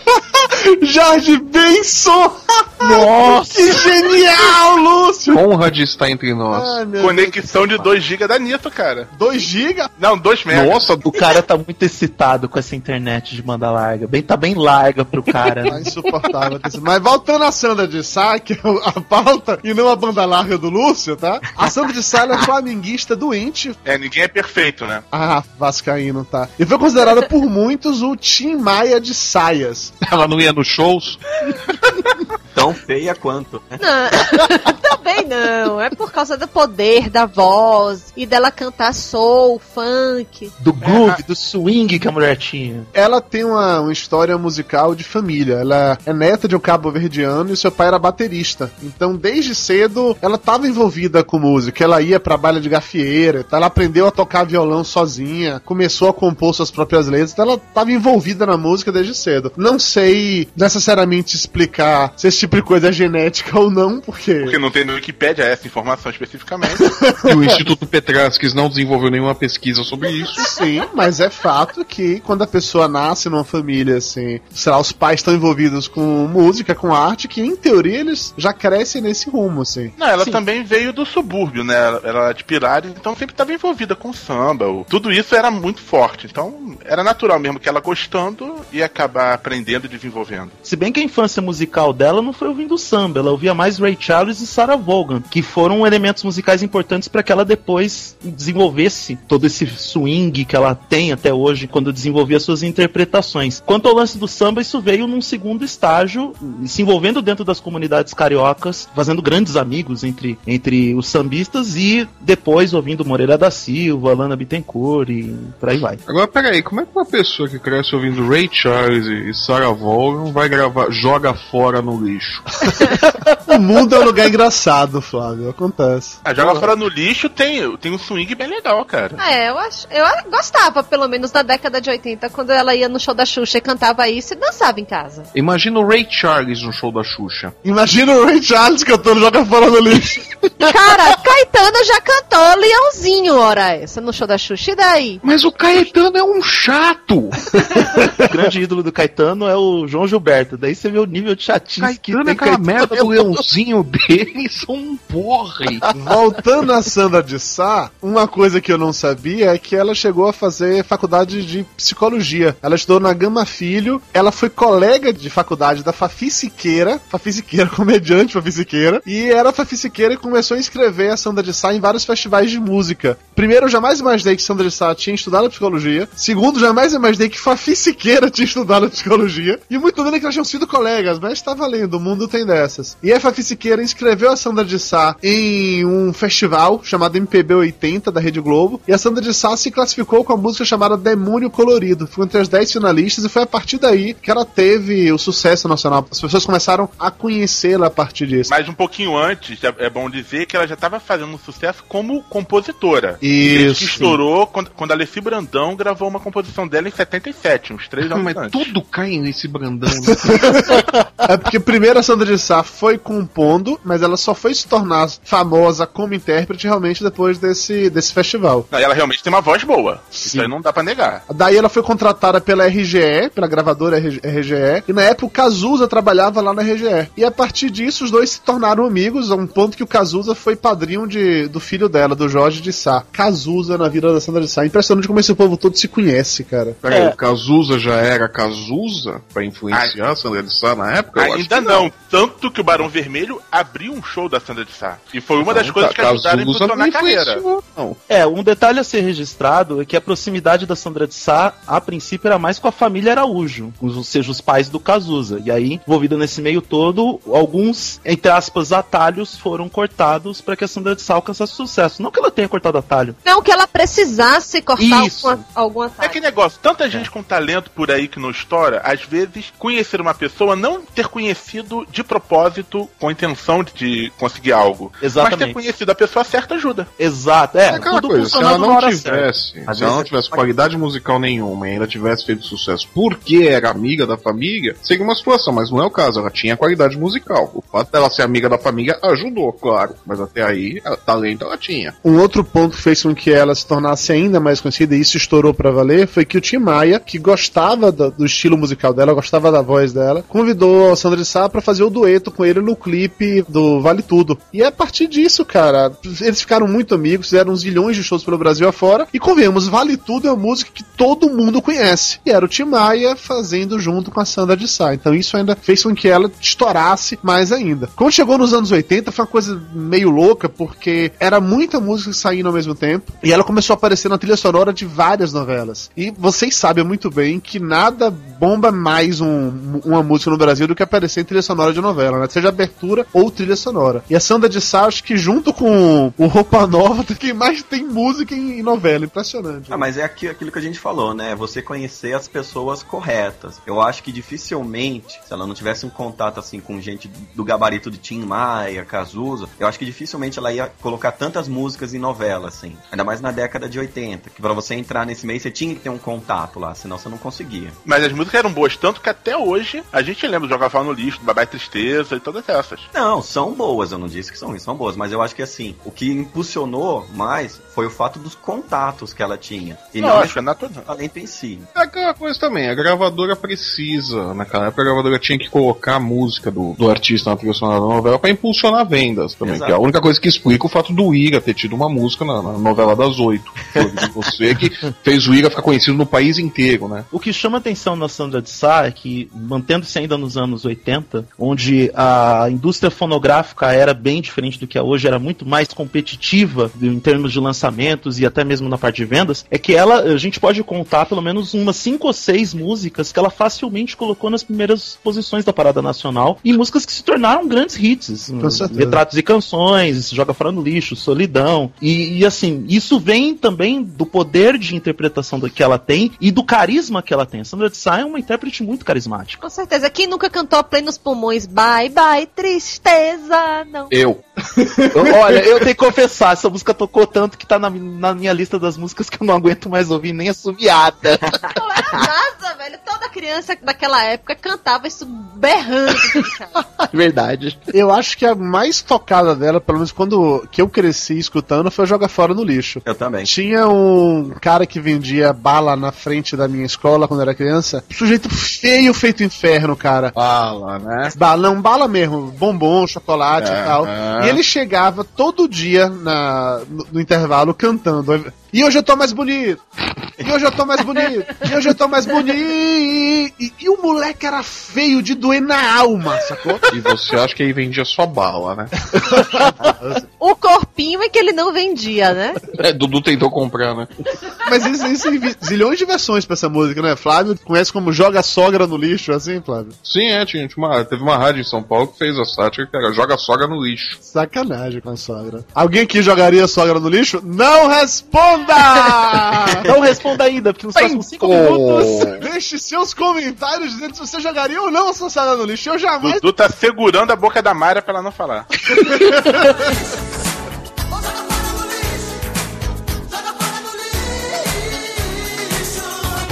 Jorge Benson! Nossa! Que genial, Lúcio! Honra de estar entre nós. Meu Conexão de 2 GB da Nito, cara. 2 GB? Não, 2 megas. Nossa, o cara tá muito excitado com essa internet de banda larga. Bem, tá bem larga pro cara. Tá né? insuportável. Mas voltando a Sandra de Sá, que é a pauta, e não a banda larga do Lúcio, tá? A Sandra de Sá é flamenguista doente. É, ninguém é perfeito, né? Ah, Vascaíno, tá. E foi considerada por muitos o Tim Maia de saias. Ela não ia nos shows? [LAUGHS] Tão feia quanto. né? Não, [LAUGHS] também não. É por causa do poder da voz e dela cantar soul, funk. Do groove, do swing que a mulher tinha. Ela tem uma, uma história musical de família. Ela é neta de um cabo-verdiano e seu pai era baterista. Então, desde cedo, ela estava envolvida com música. Ela ia pra baile de gafieira, tá? ela aprendeu a tocar violão sozinha, começou a compor suas próprias letras. Então, ela estava envolvida na música desde cedo. Não sei necessariamente explicar se esse tipo de coisa é genética ou não, porque. Porque não tem no Wikipedia essa informação especificamente. [LAUGHS] E o Instituto Petrasques não desenvolveu nenhuma pesquisa sobre isso. Sim, mas é fato que quando a pessoa nasce numa família assim, sei lá, os pais estão envolvidos com música, com arte, que em teoria eles já crescem nesse rumo, assim. Não, ela Sim. também veio do subúrbio, né? Ela era de Pirares, então sempre estava envolvida com samba. o- Tudo isso era muito forte. Então era natural mesmo que ela gostando ia acabar aprendendo e desenvolvendo. Se bem que a infância musical dela não foi ouvindo samba, ela ouvia mais Ray Charles e Sarah Vaughan, que foram elementos musicais importantes para que ela depois desenvolvesse todo esse swing que ela tem até hoje quando desenvolvia suas interpretações. Quanto ao lance do samba, isso veio num segundo estágio, se envolvendo dentro das comunidades cariocas, fazendo grandes amigos entre, entre os sambistas e depois ouvindo Moreira da Silva, Lana Bittencourt e por aí vai. Agora, peraí, como é que uma pessoa que cresce ouvindo Ray Charles e Sarah Vaughan vai gravar Joga Fora no Lixo? [LAUGHS] O mundo é um lugar engraçado, Flávio. Acontece. A Joga Fora no Lixo tem, tem um swing bem legal, cara. Ah, é, eu acho. Eu gostava, pelo menos, da década de 80, quando ela ia no show da Xuxa e cantava isso e dançava em casa. Imagina o Ray Charles no show da Xuxa. Imagina o Ray Charles cantando Joga Fora no Lixo. Cara, Caetano já cantou Leãozinho, hora essa, no show da Xuxa. E daí? Mas o Caetano é um chato! [LAUGHS] O grande ídolo do Caetano é o João Gilberto. Daí você vê o nível de chatice que Caetano tem é aquela Caetano merda é do leãozinho dele, são um porra. Voltando a Sandra de Sá, uma coisa que eu não sabia é que ela chegou a fazer faculdade de psicologia. Ela estudou na Gama Filho, ela foi colega de faculdade da Fafi Siqueira, Fafi Siqueira, [LAUGHS] comediante Fafi Siqueira, e era Fafi Siqueira e começou a inscrever a Sandra de Sá em vários festivais de música. Primeiro, eu jamais imaginei que Sandra de Sá tinha estudado psicologia. Segundo, jamais imaginei que Fafi Siqueira tinha estudado psicologia. E muito menos que elas tinham sido colegas, mas tá valendo, o mundo tem dessas. E a Fafi Siqueira inscreveu a Sandra de Sá em um festival chamado MPB 80 da Rede Globo. E a Sandra de Sá se classificou com a música chamada Demônio Colorido. Ficou entre as 10 finalistas e foi a partir daí que ela teve o sucesso nacional. As pessoas começaram a conhecê-la a partir disso. Mas um pouquinho antes, é, é bom dizer que ela já estava fazendo sucesso como compositora. Isso. Que estourou quando, quando a Alessi Brandão gravou uma composição dela em 77, uns três anos Mas antes. tudo cai nesse Brandão. né? [LAUGHS] É porque primeiro a Sandra de Sá foi compondo, mas ela só foi se tornar famosa como intérprete realmente depois desse, desse festival. Não, ela realmente tem uma voz boa. Isso aí não dá pra negar. Daí ela foi contratada pela RGE, pela gravadora RGE, e na época o Cazuza trabalhava lá na RGE. E a partir disso os dois se tornaram amigos, a um ponto que o Cazuza foi padrinho de, do filho dela, do Jorge de Sá. Cazuza na vida da Sandra de Sá. Impressionante como esse povo todo se conhece, cara. Peraí, o Cazuza já era Cazuza pra influenciar a Sandra de Sá na época? Ainda que não. Tanto que o Barão Vermelho abriu um show da Sandra de Sá. E foi uma das Não, coisas que Cazuza ajudaram a impulsionar não a carreira. influenciou, É, um detalhe a ser registrado é que a proximidade da Sandra de Sá, a princípio, era mais com a família Araújo, ou seja, os pais do Cazuza. E aí, envolvida nesse meio todo, alguns, entre aspas, atalhos foram cortados para que a Sandra de Sá alcançasse sucesso. Não que ela tenha cortado atalho. Não que ela precisasse cortar Isso. alguma, alguma É que negócio, tanta gente com talento por aí que não estoura, às vezes conhecer uma pessoa, não ter conhecido de propósito com a intenção de conseguir algo. Mas Exatamente. ter conhecido a pessoa certa ajuda. Exato, é. É aquela tudo coisa, se ela não tivesse, certa. se ela não tivesse qualidade musical nenhuma e ainda tivesse feito sucesso porque era amiga da família, seria uma situação, mas não é o caso, ela tinha qualidade musical. O fato dela ser amiga da família ajudou, claro, mas até aí ela- talento ela tinha. Um outro ponto que fez com que ela se tornasse ainda mais conhecida e isso estourou pra valer foi que o Tim Maia, que gostava do, do estilo musical dela, gostava da voz dela, convidou a Sandra de Sá pra fazer o dueto com ele no clipe do Vale Tudo. E a partir disso, cara, eles ficaram muito amigos, fizeram uns zilhões de shows pelo Brasil afora e convenhamos, Vale Tudo é uma música que todo mundo conhece. E era o Tim Maia fazendo junto com a Sandra de Sá. Então isso ainda fez com que ela estourasse mais ainda. Quando chegou nos anos 80, foi uma coisa meio louca, porque era muita música saindo ao mesmo tempo. E ela começou a aparecer na trilha sonora de várias novelas. E vocês sabem muito bem que nada bomba mais um- uma música no Brasil do que aparecer em trilha sonora de novela, né? Seja abertura ou trilha sonora. E a Sandra de Sá, acho que junto com o Roupa Nova, [LAUGHS] quem mais tem música em, em novela. Impressionante. Ah, mas é aqui- aquilo que a gente falou, né? Você conhecer as pessoas corretas. Eu acho que dificilmente, se ela não tivesse um contato assim com gente do gabarito de Tim Maia, Cazuza, eu acho que dificilmente ela ia colocar tantas músicas em novela, assim. Ainda mais na década de 80, que pra você entrar nesse meio você tinha que ter um contato lá, senão você não conseguia. Mas as músicas eram boas, tanto que até hoje a gente lembra do Jogar no Lixo, do Babá e Tristeza e todas essas. Não, são boas, eu não disse que são ruins, são boas, mas eu acho que assim, o que impulsionou mais foi o fato dos contatos que ela tinha. E não Lógico, é o natural. talento em si. É aquela coisa também, a gravadora precisa, naquela época a gravadora tinha que colocar a música do, do artista na trilha sonora da novela pra impulsionar vendas também, Exato. que é a única coisa que explica o fato do Ira ter tido uma música na, na novela das oito. Você que fez o Ira ficar conhecido no país inteiro, né? O que chama atenção na Sandra de Sá é que, mantendo-se ainda nos anos 80, onde a indústria fonográfica era bem diferente do que é hoje, era muito mais competitiva em termos de lançamentos e até mesmo na parte de vendas, é que ela, a gente pode contar pelo menos umas cinco ou seis músicas que ela facilmente colocou nas primeiras posições da parada nacional e músicas que se tornaram grandes hits. Retratos e canções, Joga Fora no Lixo, Solidão. E, e, assim, isso vem também do poder de interpretação do que ela tem e do carisma que ela tem. A Sandra de Sá é uma intérprete muito carismática. Com certeza. Quem nunca cantou a plenos pulmões? Bye, bye, tristeza, não. Eu. [LAUGHS] Olha, eu tenho que confessar, essa música tocou tanto que tá na, na minha lista das músicas que eu não aguento mais ouvir nem assobiada. [LAUGHS] Não era nada, velho. Toda criança daquela época cantava isso berrando. cara. [LAUGHS] Verdade. Eu acho que a mais tocada dela, pelo menos quando que eu cresci escutando, foi Joga Fora no Lixo. Eu também. Tinha um cara que vendia bala na frente da minha escola quando eu era criança. Sujeito feio feito inferno, cara. Fala, né? Bala, não, bala mesmo, bombom, chocolate e É, tal. é. E ele chegava todo dia na, no, no intervalo cantando. E hoje eu tô mais bonito. E hoje eu tô mais bonito. E hoje eu tô mais bonito. E, e- e o moleque era feio de doer na alma, sacou? E você acha que aí vendia só bala, né? [LAUGHS] O corpinho é que ele não vendia, né? É, Dudu tentou comprar, né? Mas existem vi- zilhões de versões pra essa música, né? Flávio conhece como Joga a Sogra no Lixo, assim, Flávio? Sim, é, tinha, tinha uma, teve uma rádio em São Paulo que fez a sátira que era Joga a Sogra no lixo. Sacanagem com a sogra. Alguém aqui jogaria a sogra no lixo? Não responda! [LAUGHS] Não responda ainda, porque nos próximos cinco Pô. minutos. Deixe seus comentários dizendo se você jogaria ou não a sua sogra no lixo. Eu jamais. Dudu tá segurando a boca da Mayra pra ela não falar. [LAUGHS] Ha ha ha!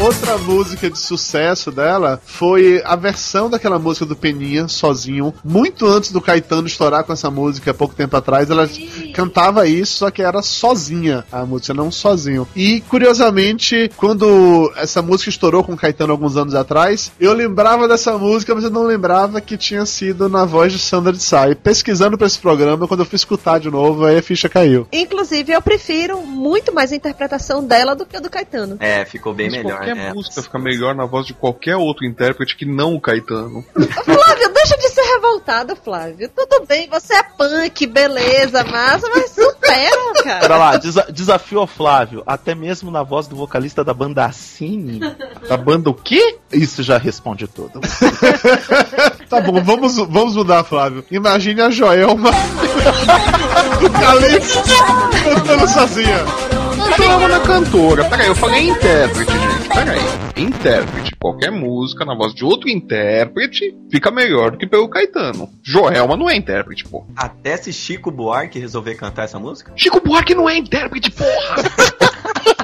Outra música de sucesso dela foi a versão daquela música do Peninha, sozinho, muito antes do Caetano estourar com essa música, há pouco tempo atrás. Ela cantava isso, só que era sozinha a música, não sozinho. E, curiosamente, quando essa música estourou com o Caetano alguns anos atrás, eu lembrava dessa música, mas eu não lembrava que tinha sido na voz de Sandra de Sá. E pesquisando pra esse programa, quando eu fui escutar de novo, aí a ficha caiu. Inclusive, eu prefiro muito mais a interpretação dela do que a do Caetano. É, ficou bem Mas melhor. Qualquer é. música fica melhor na voz de qualquer outro intérprete que não o Caetano. [LAUGHS] Flávio, deixa de ser revoltado, Flávio. Tudo bem, você é punk, beleza, massa, mas supera, Pera cara. lá, desa- desafio ao Flávio, até mesmo na voz do vocalista da banda Cine. Da banda o quê? Isso já responde tudo. [LAUGHS] Tá bom, vamos, vamos mudar, Flávio. Imagine a Joelma [LAUGHS] do Calypso cantando sozinha. Cantora na cantora. Peraí, eu falei intérprete, gente. Peraí. Intérprete. Qualquer música na voz de outro intérprete fica melhor do que pelo Caetano. Joelma não é intérprete, pô. Até se Chico Buarque resolver cantar essa música? Chico Buarque não é intérprete, porra! [LAUGHS]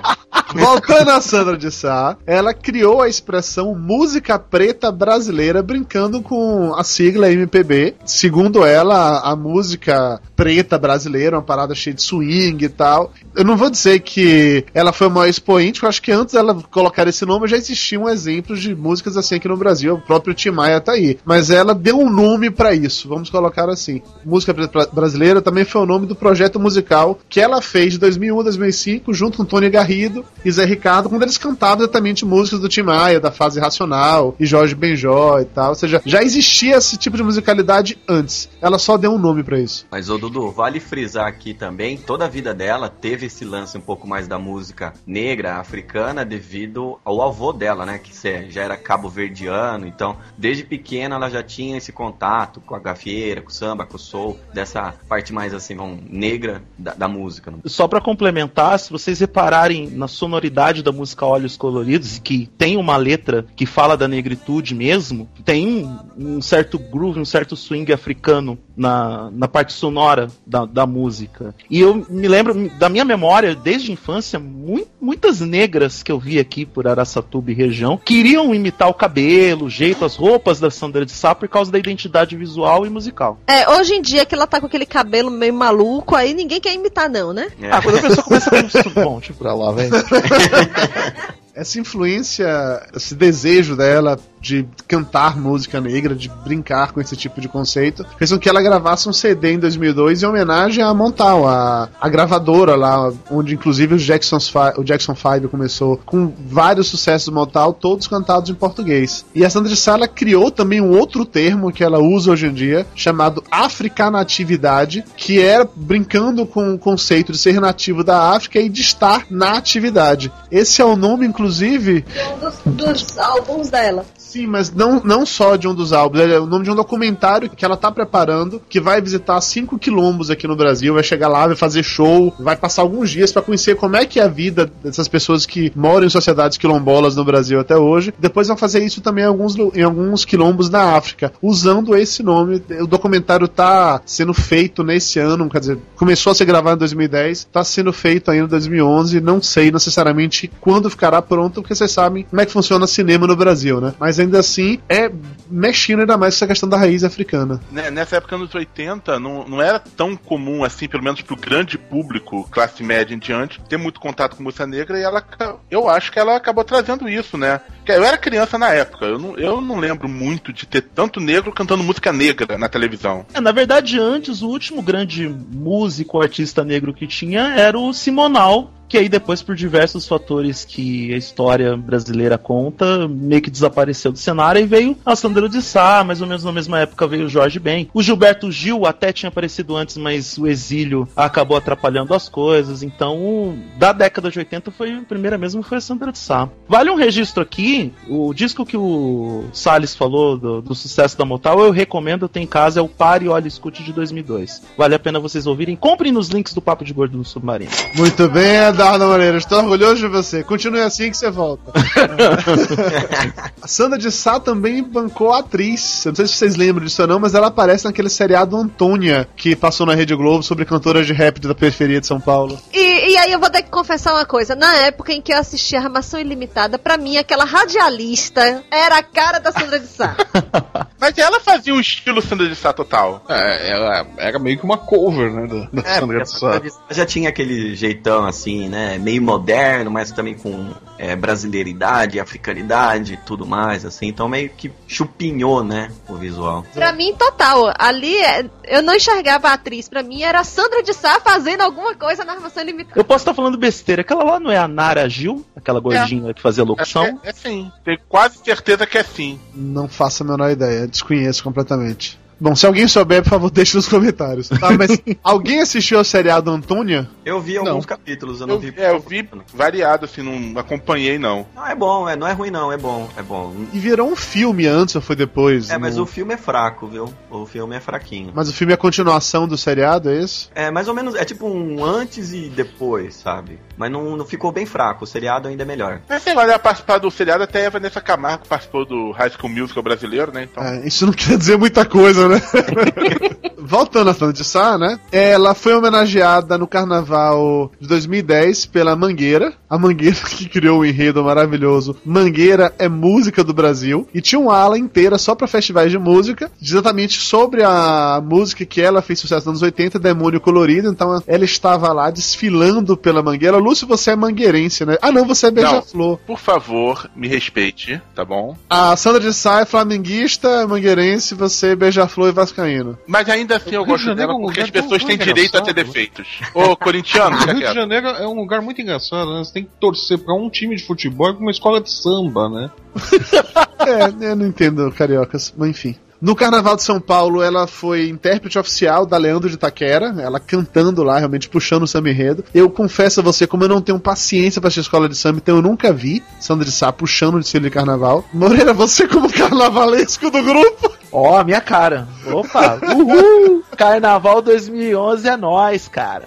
Voltando a Sandra de Sá, ela criou a expressão música preta brasileira brincando com a sigla MPB. Segundo ela, a, música preta brasileira, uma parada cheia de swing e tal. Eu não vou dizer que ela foi maior expoente, eu acho que antes dela colocar esse nome já existiam exemplos de músicas assim aqui no Brasil. O próprio Tim Maia tá aí. Mas ela deu um nome pra isso, vamos colocar assim. Música Preta Brasileira também foi o nome do projeto musical que ela fez de 2001 a 2005, junto com Tony Garrido e Zé Ricardo, quando eles cantavam exatamente músicas do Tim Maia, da fase racional, e Jorge Benjó e tal. Ou seja, já existia esse tipo de musicalidade antes. Ela só deu um nome pra isso. Mas, ô Dudu, vale frisar aqui também, toda a vida dela teve esse lance um pouco mais da música negra, africana, devido ao avô dela, né? Que cê- já era cabo-verdiano, então, desde pequena ela já tinha esse contato com a gafieira, com o samba, com o soul, dessa parte mais, assim, vamos, negra da, da música. né? Só pra complementar, se vocês repararem na sonoridade da música Olhos Coloridos, e que tem uma letra que fala da negritude mesmo, tem um, um certo groove, um certo swing africano na, na parte sonora da, da música. E eu me lembro, da minha memória, desde a infância, mui- muitas negras que eu vi aqui por Araçatuba e região queriam imitar o cabelo, o jeito, as roupas da Sandra de Sá por causa da identidade visual e musical. É, hoje em dia que ela tá com aquele cabelo meio maluco, aí ninguém quer imitar, não, né? Ah, quando a pessoa começa com isso, bom, tipo, Pra lá, velho. [LAUGHS] essa influência, esse desejo dela de cantar música negra, de brincar com esse tipo de conceito, fez com que ela gravasse um CD em 2002 em homenagem à Montal, a, a gravadora lá, onde inclusive os Jackson's o Jackson 5 começou, com vários sucessos Montal, todos cantados em português. E a Sandra de Sá, ela criou também um outro termo que ela usa hoje em dia, chamado africanatividade, que é brincando com o conceito de ser nativo da África e de estar na atividade. Esse é o nome, inclusive, Um dos, dos álbuns dela. Sim, mas não, não só de um dos álbuns, é o nome de um documentário que ela tá preparando, que vai visitar cinco quilombos aqui no Brasil, vai chegar lá, vai fazer show, vai passar alguns dias pra conhecer como é que é a vida dessas pessoas que moram em sociedades quilombolas no Brasil até hoje. Depois vai fazer isso também em alguns, em alguns quilombos na África, usando esse nome. O documentário tá sendo feito nesse ano, quer dizer, começou a ser gravado em 2010, tá sendo feito ainda em 2011, não sei necessariamente quando ficará pronto, porque vocês sabem como é que funciona cinema no Brasil, né? Mas ainda assim, é mexendo ainda mais com essa questão da raiz africana. Né, Nessa época, nos 80, não, não era tão comum assim, pelo menos pro grande público, classe média em diante, ter muito contato com música negra e ela, eu acho que ela acabou trazendo isso, né? Que Eu era criança na época, eu não, eu não lembro muito de ter tanto negro cantando música negra na televisão. É, na verdade, antes, o último grande músico, artista negro que tinha era o Simonal, que aí depois, por diversos fatores que a história brasileira conta, meio que desapareceu do cenário e veio a Sandra de Sá, mais ou menos na mesma época veio o Jorge Ben. O Gilberto Gil até tinha aparecido antes, mas o exílio acabou atrapalhando as coisas, então da década de 80 foi a primeira mesmo foi a Sandra de Sá. Vale um registro aqui, o disco que o Salles falou do, do sucesso da Motal, eu recomendo, tem em casa, é o Pare Olhe e Escute de 2002. Vale a pena vocês ouvirem. Comprem nos links do Papo de Gordo no Submarino. Muito bem, Eduardo Moreira, estou orgulhoso de você. Continue assim que você volta. [LAUGHS] a Sandra de Sá também bancou a atriz. Eu não sei se vocês lembram disso ou não, mas ela aparece naquele seriado Antônia, que passou na Rede Globo sobre cantoras de rap da periferia de São Paulo. E, e aí eu vou ter que confessar uma coisa. Na época em que eu assisti a Armação Ilimitada, pra mim, aquela radialista era a cara da Sandra de Sá. [LAUGHS] Mas ela fazia um estilo Sandra de Sá total. É, ela era meio que uma cover, né? Da, da É, Sandra porque a de Sá. Sandra de Sá já tinha aquele jeitão assim, né? Meio moderno, mas também com é, brasileiridade, africanidade e tudo mais, assim. Então meio que chupinhou, né? O visual. Pra mim, total. Ali, é- eu não enxergava a atriz. Pra mim, era a Sandra de Sá fazendo alguma coisa na Armação Ilimitada. Eu posso estar falando besteira. Aquela lá não é a Nara Gil? Aquela gordinha que fazia locução? É, é sim. Tenho quase certeza que é sim. Não faço a menor ideia, desconheço completamente. Bom, se alguém souber, por favor, [LAUGHS] deixe nos comentários. Tá, mas alguém assistiu ao seriado Antônia? Eu vi Não. alguns capítulos, eu não Eu, vi. é, eu vi variado, assim, não acompanhei, não. Não, é bom, é, não é ruim não, é bom, é bom. E virou um filme antes ou foi depois? É, mas No- o filme é fraco, viu? O filme é fraquinho. Mas o filme é a continuação do seriado, é isso? É, mais ou menos, é tipo um antes e depois, sabe? Mas não, não ficou bem fraco, o seriado ainda é melhor. Mas sei lá, ela participar do seriado, até a Vanessa Camargo participou do High School Musical brasileiro, né? Então. É, isso não [LAUGHS] quer dizer muita coisa, né? [LAUGHS] Voltando a Sandra de Sá, né? Ela foi homenageada no carnaval de 2010 pela Mangueira. A Mangueira [LAUGHS] que criou o enredo maravilhoso Mangueira é música do Brasil. E tinha uma ala inteira só pra festivais de música, exatamente sobre a música que ela fez sucesso nos anos 80, Demônio Colorido. Então ela estava lá desfilando pela Mangueira. Lúcio, você é mangueirense, né? Ah, não, você é beija-flor. Por favor, me respeite, tá bom? A Sandra de Sá é flamenguista, mangueirense, você é beija-flor e vascaíno. Mas ainda assim eu de gosto Janeiro dela é um porque as pessoas têm direito a ter defeitos. Ô, corintiano, [LAUGHS] Rio de. Janeiro é um lugar muito engraçado, né? Você tem que torcer pra um time de futebol e pra uma escola de samba, né? [LAUGHS] É, eu não entendo cariocas, mas enfim. No Carnaval de São Paulo, ela foi intérprete oficial da Leandro de Taquera, ela cantando lá, realmente puxando o samba enredo. Eu confesso a você, como eu não tenho paciência pra assistir escola de samba, então eu nunca vi Sandra de Sá puxando o desfile de carnaval. Moreira, você como carnavalesco do grupo? Ó, a minha cara. Opa, uhul! Carnaval 2011 é nós, cara.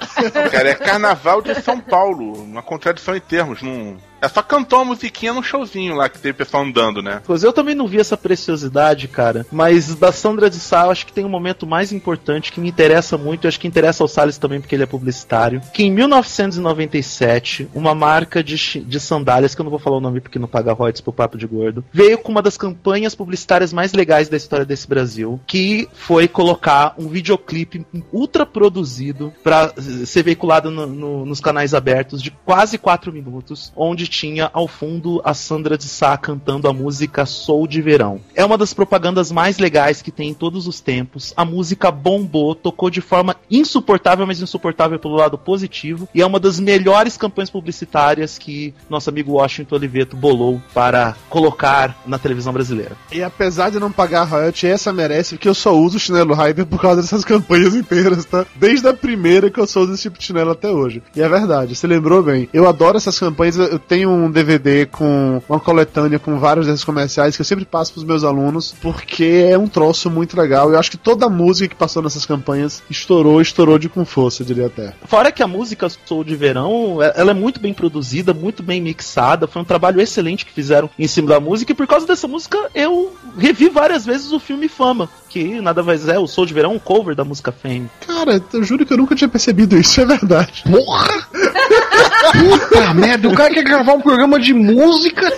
Cara, é Carnaval de São Paulo. Uma contradição em termos. Não... É só cantou uma musiquinha num showzinho lá que teve pessoal andando, né? Pois eu também não vi essa preciosidade, cara. Mas da Sandra de Sá, eu acho que tem um momento mais importante que me interessa muito. Eu acho que interessa ao Salles também, porque ele é publicitário. Que em 1997, uma marca de, de sandálias, que eu não vou falar o nome porque não paga royalties pro papo de gordo, veio com uma das campanhas publicitárias mais legais da história desse Brasil, que foi colocar um videoclipe ultra produzido para ser veiculado no- no- nos canais abertos de quase 4 minutos, onde tinha ao fundo a Sandra de Sá cantando a música Sou de Verão. É uma das propagandas mais legais que tem em todos os tempos. A música bombou, tocou de forma insuportável, mas insuportável pelo lado positivo, e é uma das melhores campanhas publicitárias que nosso amigo Washington Oliveto bolou para colocar na televisão brasileira. E apesar de não pagar royalty, essa merece, porque eu só uso o chinelo Raider por causa dessas [LAUGHS] campanhas inteiras, tá? Desde a primeira que eu sou desse tipo de chinelo até hoje. E é verdade, você lembrou bem. Eu adoro essas campanhas, eu tenho um DVD com uma coletânea com vários desses comerciais que eu sempre passo pros meus alunos, porque é um troço muito legal. Eu acho que toda a música que passou nessas campanhas estourou, estourou de com força, eu diria até. Fora que a música Sou de Verão, é- ela é muito bem produzida, muito bem mixada, foi um trabalho excelente que fizeram em cima da música, e por causa dessa música eu revi várias vezes o filme Fama, que nada mais é, o Sou de Verão, um cover da música Fame. Cara, eu juro que eu nunca tinha percebido isso, é verdade. Porra! [LAUGHS] Puta merda, o cara quer gravar um programa de música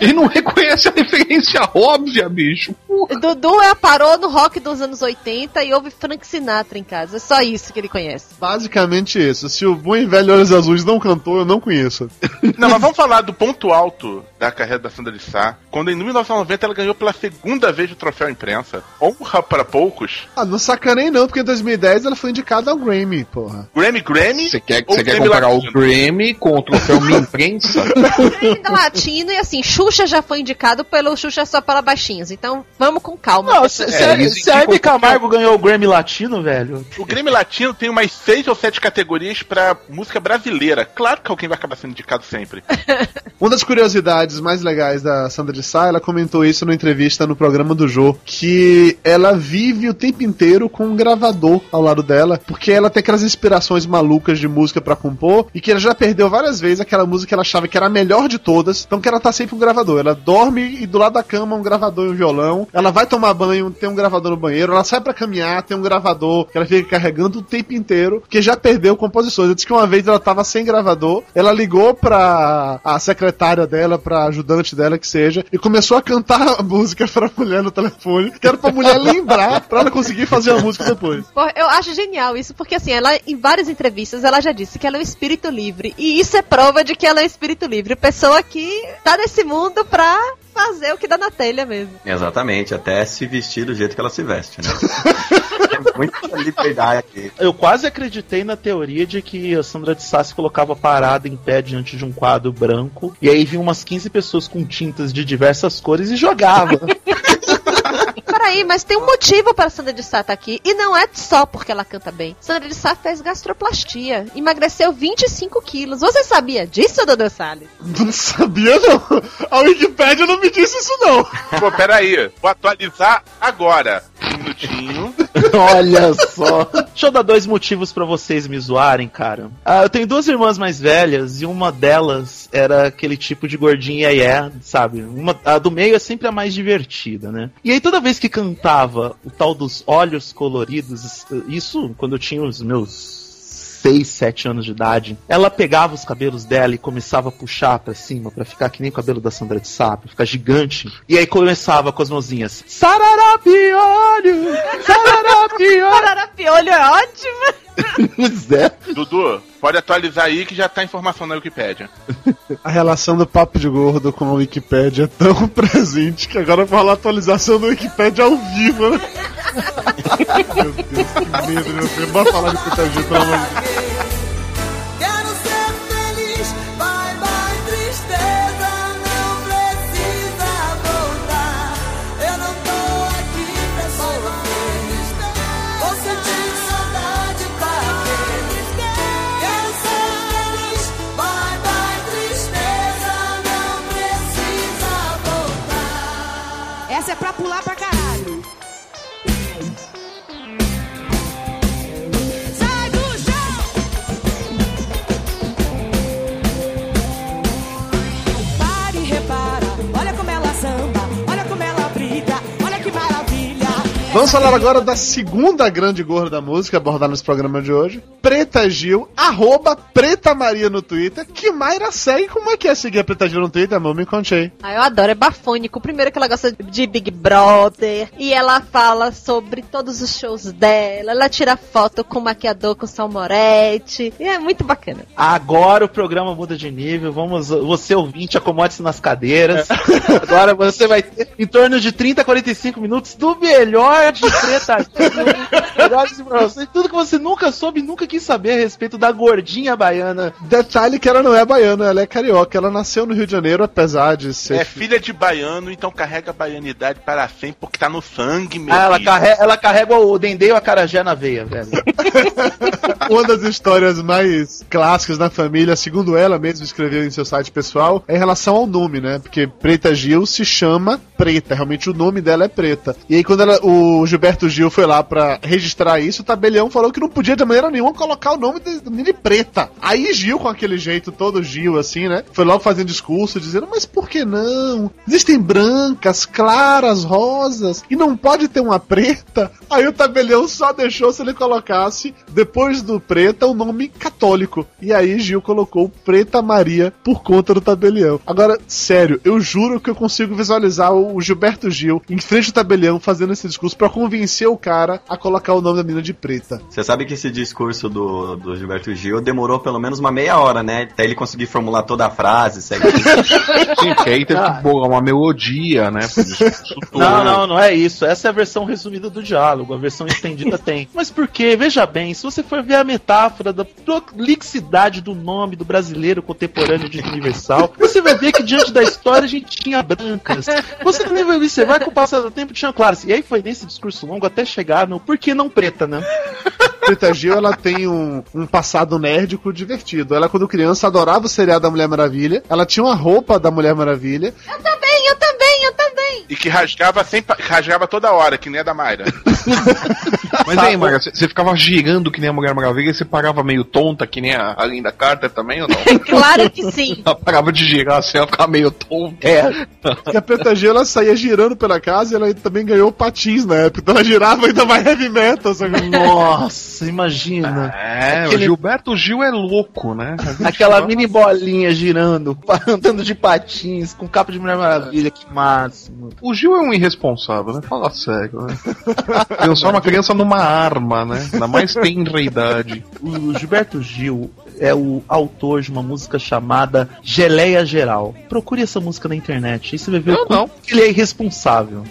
e não reconhece a referência óbvia, bicho. Dudu é, parou no rock dos anos 80 e ouve Frank Sinatra em casa. É só isso que ele conhece. Basicamente isso. Se o bom e velho Olhos Azuis não cantou, eu não conheço. Não, mas vamos falar do ponto alto da carreira da Sandra de Sá. Quando em 1990 ela ganhou pela segunda vez o troféu imprensa. Honra para poucos. Ah, não sacanei não, porque em 2010 ela foi indicada ao Grammy, porra. Grammy Grammy? Você quer, você quer comparar o Grammy com o troféu Minha Imprensa? Ainda latino e assim, Xuxa já foi indicado pelo Xuxa só para baixinhos. Então vamos com calma. Não, se, se, É, se a Hebe Camargo ganhou o Grammy Latino, velho. O Grammy Latino tem umas seis ou sete categorias pra música brasileira. Claro que alguém vai acabar sendo indicado sempre. [LAUGHS] Uma das curiosidades mais legais da Sandra de Sá, ela comentou isso numa entrevista no programa do Jô, que ela vive o tempo inteiro com um gravador ao lado dela, porque ela tem aquelas inspirações malucas de música pra compor, e que ela já perdeu várias vezes aquela música que ela achava que era a melhor de todas, então que ela tá sempre um gravador. Ela dorme e do lado da cama um gravador e um violão, ela vai tomar banho, tem um gravador no banheiro, ela sai pra caminhar, tem um gravador que ela fica carregando o tempo inteiro, porque já perdeu composições. Eu disse que uma vez ela tava sem gravador, ela ligou pra a secretária dela, pra ajudante dela que seja, e começou a cantar a música [LAUGHS] pra mulher no telefone, que era pra mulher lembrar, pra ela conseguir fazer a música depois. Pô, eu acho genial isso, porque assim, ela em várias entrevistas ela já disse que ela é um espírito livre. E isso é prova de que ela é um espírito livre. Pessoa que tá nesse mundo pra fazer o que dá na telha mesmo. Exatamente, até se vestir do jeito que ela se veste, né? [LAUGHS] é muita liberdade aqui. Eu quase acreditei na teoria de que a Sandra de Sá se colocava parada em pé diante de um quadro branco, e aí vinham umas 15 pessoas com tintas de diversas cores e jogava. [LAUGHS] Peraí, mas tem um motivo para Sandra de Sá estar aqui. E não é só porque ela canta bem. Sandra de Sá fez gastroplastia. Emagreceu 25 quilos. Você sabia disso, Dudu Salles? Não sabia, não. A Wikipédia não me disse isso, não. Pô, peraí. Vou atualizar agora. Um minutinho. [LAUGHS] Olha só. Deixa eu dar dois motivos pra vocês me zoarem, cara. Ah, eu tenho duas irmãs mais velhas e uma delas era aquele tipo de gordinha é, sabe? Uma, a do meio é sempre a mais divertida, né? E aí toda vez que cantava o tal dos olhos coloridos, isso quando eu tinha os meus 6, 7 anos de idade, ela pegava os cabelos dela e começava a puxar pra cima pra ficar que nem o cabelo da Sandra de Sá, pra ficar gigante. E aí começava com as mãozinhas. Sararapiolho! Sararapiolho! [LAUGHS] Sararapiolho é ótimo! [LAUGHS] Pois é. Dudu, pode atualizar aí que já tá informação na Wikipédia. A relação do Papo de Gordo com a Wikipédia é tão [LAUGHS] presente que agora eu vou falar a atualização do Wikipédia ao vivo, né? [LAUGHS] meu Deus, que medo, meu filho. Bora falar de putagia, pelo amor de Deus. Vamos falar agora da segunda grande gorda da música abordada nesse programa de hoje. Preta Gil, arroba Preta Maria no Twitter. Que Mayra segue. Como é que é seguir a Preta Gil no Twitter, amor? Me conte aí. Ah, eu adoro, é bafônico. Primeiro que ela gosta de Big Brother. E ela fala sobre todos os shows dela. Ela tira foto com o maquiador, com o Sal Moretti. E é muito bacana. Agora o programa muda de nível. Vamos, você ouvinte, acomode-se nas cadeiras. Agora você vai ter em torno de 30 a 45 minutos do melhor de Preta Gil. Melhores. Tudo que você nunca soube, nunca quis saber a respeito da gordinha baiana. Detalhe que ela não é baiana, ela é carioca. Ela nasceu no Rio de Janeiro, apesar de ser. É filha de baiano, então carrega a baianidade para sempre, porque tá no sangue, meu Ah, ela, carrega, ela carrega o dendê e o acarajé na veia, velho. [LAUGHS] Uma das histórias mais clássicas da família, segundo ela mesma escreveu em seu site pessoal, é em relação ao nome, né? Porque Preta Gil se chama Preta, realmente o nome dela é Preta. E aí quando ela- o Gilberto Gil foi lá pra registrar isso, o tabelião falou que não podia de maneira nenhuma colocar o nome de, de Preta. Aí Gil, com aquele jeito todo Gil, assim, né? Foi logo fazendo discurso, dizendo, mas por que não? Existem brancas, claras, rosas, e não pode ter uma preta? Aí o tabelião só deixou se ele colocasse, depois do preta, o nome católico. E aí Gil colocou Preta Maria por conta do tabelião. Agora, sério, eu juro que eu consigo visualizar o Gilberto Gil em frente ao tabelião fazendo esse discurso pra convencer o cara a colocar o nome da menina de preta. Você sabe que esse discurso do, do Gilberto Gil demorou pelo menos uma meia hora, né? Até ele conseguir formular toda a frase, segue [LAUGHS] Sim, porque aí teve que bolar uma melodia, né? [LAUGHS] Não, não, não é isso. Essa é a versão resumida do diálogo. A versão estendida tem. Mas por quê? Veja bem, se você for ver a metáfora da prolixidade do nome do brasileiro contemporâneo de Universal, você vai ver que diante da história a gente tinha brancas. Você também vai observar que com o passar do tempo tinha claras. E aí foi nesse discurso longo até chegar no por que não preta, né? [LAUGHS] Preta Gil, ela tem um, um passado nerdico divertido. Ela, quando criança, adorava o seriado da Mulher Maravilha. Ela tinha uma roupa da Mulher Maravilha. Eu também, eu também, eu também. E que rasgava sempre, rasgava toda hora, que nem a da Mayra. [LAUGHS] Mas aí, Maga, você ficava girando que nem a Mulher Maravilha e você parava meio tonta, que nem a, a Linda Carter também, ou não? [LAUGHS] Claro que sim. [LAUGHS] Ela parava de girar assim, ela ficava meio tonta. É. E a Preta Gil, ela saía girando pela casa e ela também ganhou patins na época. Então ela girava ainda mais heavy metal. Sabe? Nossa, imagina. É, Aquele- o Gilberto Gil é louco, né? Aquela mini bolinha girando, andando de patins, com capa de Mulher Maravilha, que máximo. O Gil é um irresponsável, né? Fala sério, né? Pensar uma criança numa arma, né? Na mais tenra idade. O Gilberto Gil é o autor de uma música chamada Geleia Geral. Procure essa música na internet, aí você vai ver o quanto que ele é irresponsável.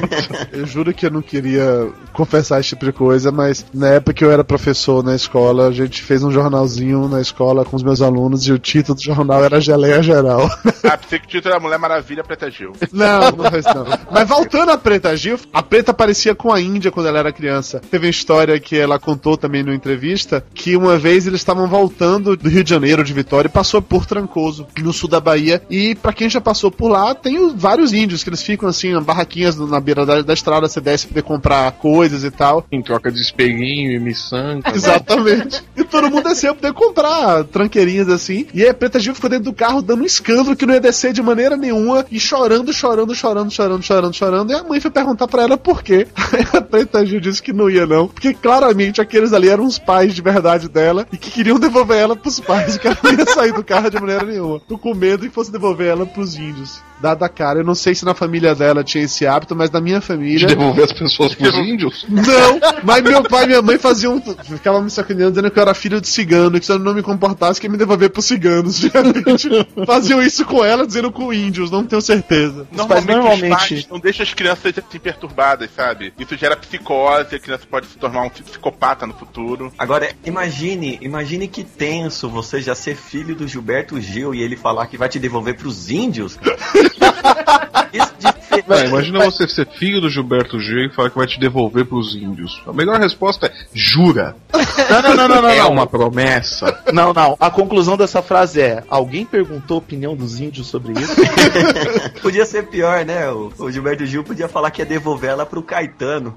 [LAUGHS] Eu juro que eu não queria confessar esse tipo de coisa, mas na época que eu era professor na escola, a gente fez um jornalzinho na escola com os meus alunos e o título do jornal era Geleia Geral. [LAUGHS] Ah, pensei que o título era Mulher Maravilha Preta Gil. Não, não não. Mas voltando à Preta Gil, a Preta parecia com a Índia quando ela era criança. Teve uma história que ela contou também numa entrevista, que uma vez eles estavam voltando do Rio de Janeiro, de Vitória, e passou por Trancoso, no sul da Bahia. E pra quem já passou por lá, tem os- vários índios que eles ficam assim, em barraquinhas na beira da, da estrada, você desce pra poder comprar coisas coisas e tal. Em troca de espelhinho e miçanga. Exatamente. E todo mundo desceu pra poder comprar tranqueirinhas assim. E aí a Preta Gil ficou dentro do carro dando um escândalo que não ia descer de maneira nenhuma. E chorando, chorando, chorando, chorando, chorando, chorando. E a mãe foi perguntar pra ela por quê. [LAUGHS] A Preta Gil disse que não ia não. Porque claramente aqueles ali eram os pais de verdade dela. E que queriam devolver ela pros pais. Que ela não ia sair do carro de maneira nenhuma. Ficou com medo e fosse devolver ela pros índios. Dada a cara. Eu não sei se na família dela tinha esse hábito, mas na minha De família. devolver as pessoas pros índios? Não, mas meu pai e minha mãe faziam. Ficavam me sacaneando dizendo que eu era filho de cigano, que se eu não me comportasse, que ia me devolver pros ciganos. [LAUGHS] Geralmente faziam isso com ela, dizendo com índios, não tenho certeza. Normalmente, normalmente- os pais não deixam as crianças assim perturbadas, sabe? Isso gera psicose, a criança pode se tornar um psicopata no futuro. Agora, imagine, imagine que tenso você já ser filho do Gilberto Gil e ele falar que vai te devolver pros índios. [LAUGHS] [LAUGHS] Isso de Não, imagina você ser filho do Gilberto Gil e falar que vai te devolver pros índios. A melhor resposta é jura. Não, não, não, não, não. É não. uma promessa. Não, não. A conclusão dessa frase é: alguém perguntou a opinião dos índios sobre isso? [LAUGHS] Podia ser pior, né? O, o Gilberto Gil podia falar que ia devolver ela pro Caetano.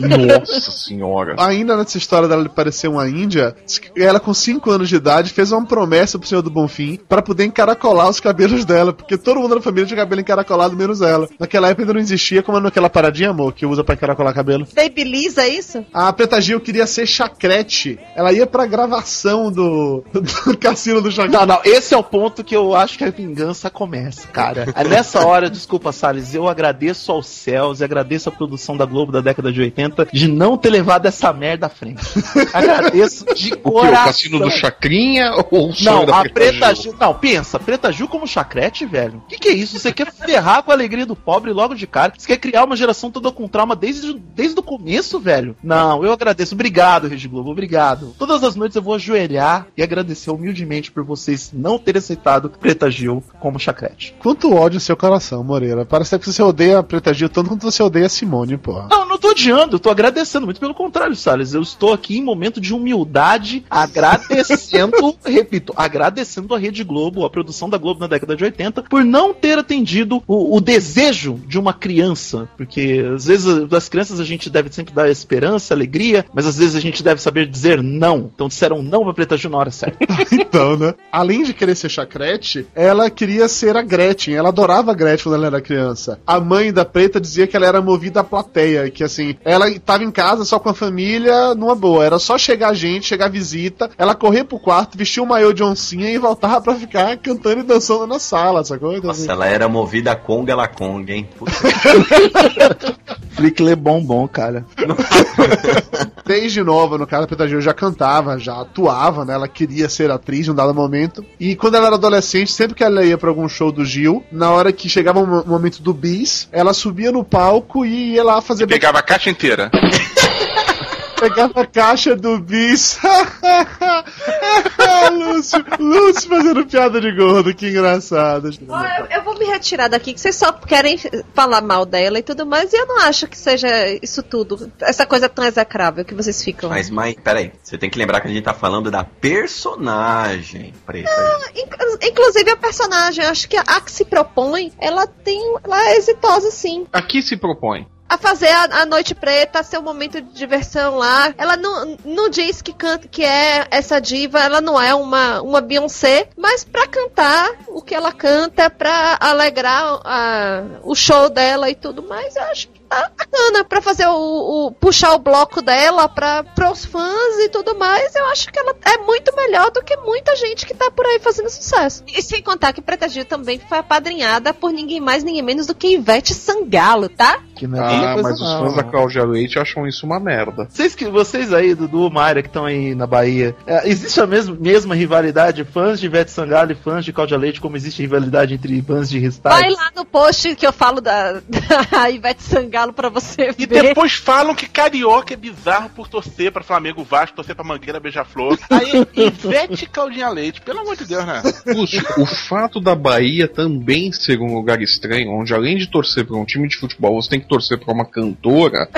Nossa senhora. Ainda nessa história dela de parecer uma índia, ela com 5 anos de idade fez uma promessa pro Senhor do Bonfim pra poder encaracolar os cabelos dela, porque todo mundo na família tinha cabelo encaracolado, menos ela. Naquela época ainda não existia, como naquela paradinha, amor, que usa pra encaracolar cabelo. Babyliss, é isso? A Preta Gil queria ser chacrete. Ela ia pra gravação do, do Cassino do Chacrete. Não, não, esse é o ponto que eu acho que a vingança começa, cara. É nessa hora, desculpa, Salles, eu agradeço aos céus e agradeço a produção da Globo da década de 80 de não ter levado essa merda à frente. Agradeço de [LAUGHS] O que? coração. O cassino do Chacrinha ou o Não, da a Preta Gil? Gil. Não, pensa, Preta Gil como chacrete, velho. Que que é isso? Você quer ferrar com a alegria do pobre logo de cara? Você quer criar uma geração toda com trauma desde, desde o começo, velho? Não, eu agradeço. Obrigado, Rede Globo, obrigado. Todas as noites eu vou ajoelhar e agradecer humildemente por vocês não terem aceitado Preta Gil como chacrete. Quanto ódio no seu coração, Moreira. Parece que você odeia a Preta Gil tanto quanto você odeia a Simone, porra. Não, eu não tô odiando, eu tô agradecendo. Muito pelo contrário, Salles. Eu estou aqui em momento de humildade, agradecendo, [LAUGHS] repito, agradecendo a Rede Globo, a produção da Globo na década de 80, por não ter atendido o, o desejo de uma criança. Porque às vezes das crianças a gente deve sempre dar esperança, alegria, mas às vezes a gente deve saber dizer não. Então disseram não pra Preta Gil na hora certa. [LAUGHS] Então, né? Além de querer ser chacrete, ela queria ser a Gretchen. Ela adorava a Gretchen quando ela era criança. A mãe da Preta dizia que ela era movida à plateia, que assim, ela estava em casa só com a família, numa boa. Era só chegar gente, chegar visita, ela correr pro quarto, vestir o maiô de oncinha e voltava pra ficar cantando e dançando na sala, sacou? Então, assim, Nossa, ela era movida a Conga la Conga, hein? Puta. Flick [LAUGHS] Le Bombom, cara. [LAUGHS] desde nova, no caso, a Preta Gil já cantava, já atuava, né? Ela queria ser atriz em um dado momento. E quando ela era adolescente, sempre que ela ia pra algum show do Gil, na hora que chegava o mo- momento do bis, ela subia no palco e ia lá fazer Pegava a caixa inteira. [LAUGHS] pegava a caixa do bis. [LAUGHS] Lúcio, Lúcio fazendo piada de gordo, que engraçado. Eu, eu vou me retirar daqui, que vocês só querem falar mal dela e tudo mais, e eu não acho que seja isso tudo, essa coisa tão execrável que vocês ficam. Mas, mas, peraí, você tem que lembrar que a gente tá falando da personagem preta. Inclu- Inclusive a personagem, acho que a que se propõe, ela tem. Ela é exitosa sim. Aqui se propõe. A fazer a, a Noite Preta, ser um momento de diversão lá. Ela não, não diz que canta que é essa diva, ela não é uma, uma Beyoncé, mas pra cantar o que ela canta, pra alegrar a- o show dela e tudo mais, eu acho que tá bacana. Pra fazer o, o- puxar o bloco dela pra, pros fãs e tudo mais, eu acho que ela é muito melhor do que muita gente que tá por aí fazendo sucesso. E sem contar que Preta Gil também foi apadrinhada por ninguém mais, ninguém menos do que Ivete Sangalo, tá? Que não é Ah, mas os não. fãs da Cláudia Leite acham isso uma merda. Vocês, que, vocês aí, Dudu, Mayra, que estão aí na Bahia, é, existe a mesma, mesma rivalidade, fãs de Ivete Sangalo e fãs de Cláudia Leite, como existe rivalidade entre fãs de Restart? Vai lá no post que eu falo da, [LAUGHS] da Ivete Sangalo pra você E ver. depois falam que carioca é bizarro por torcer pra Flamengo Vasco, torcer pra Mangueira Beija-Flor. Aí, [LAUGHS] Ivete Claudinha Leite, pelo amor de Deus, né? O fato da Bahia também ser um lugar estranho, onde além de torcer para um time de futebol, você tem que torcer para uma cantora,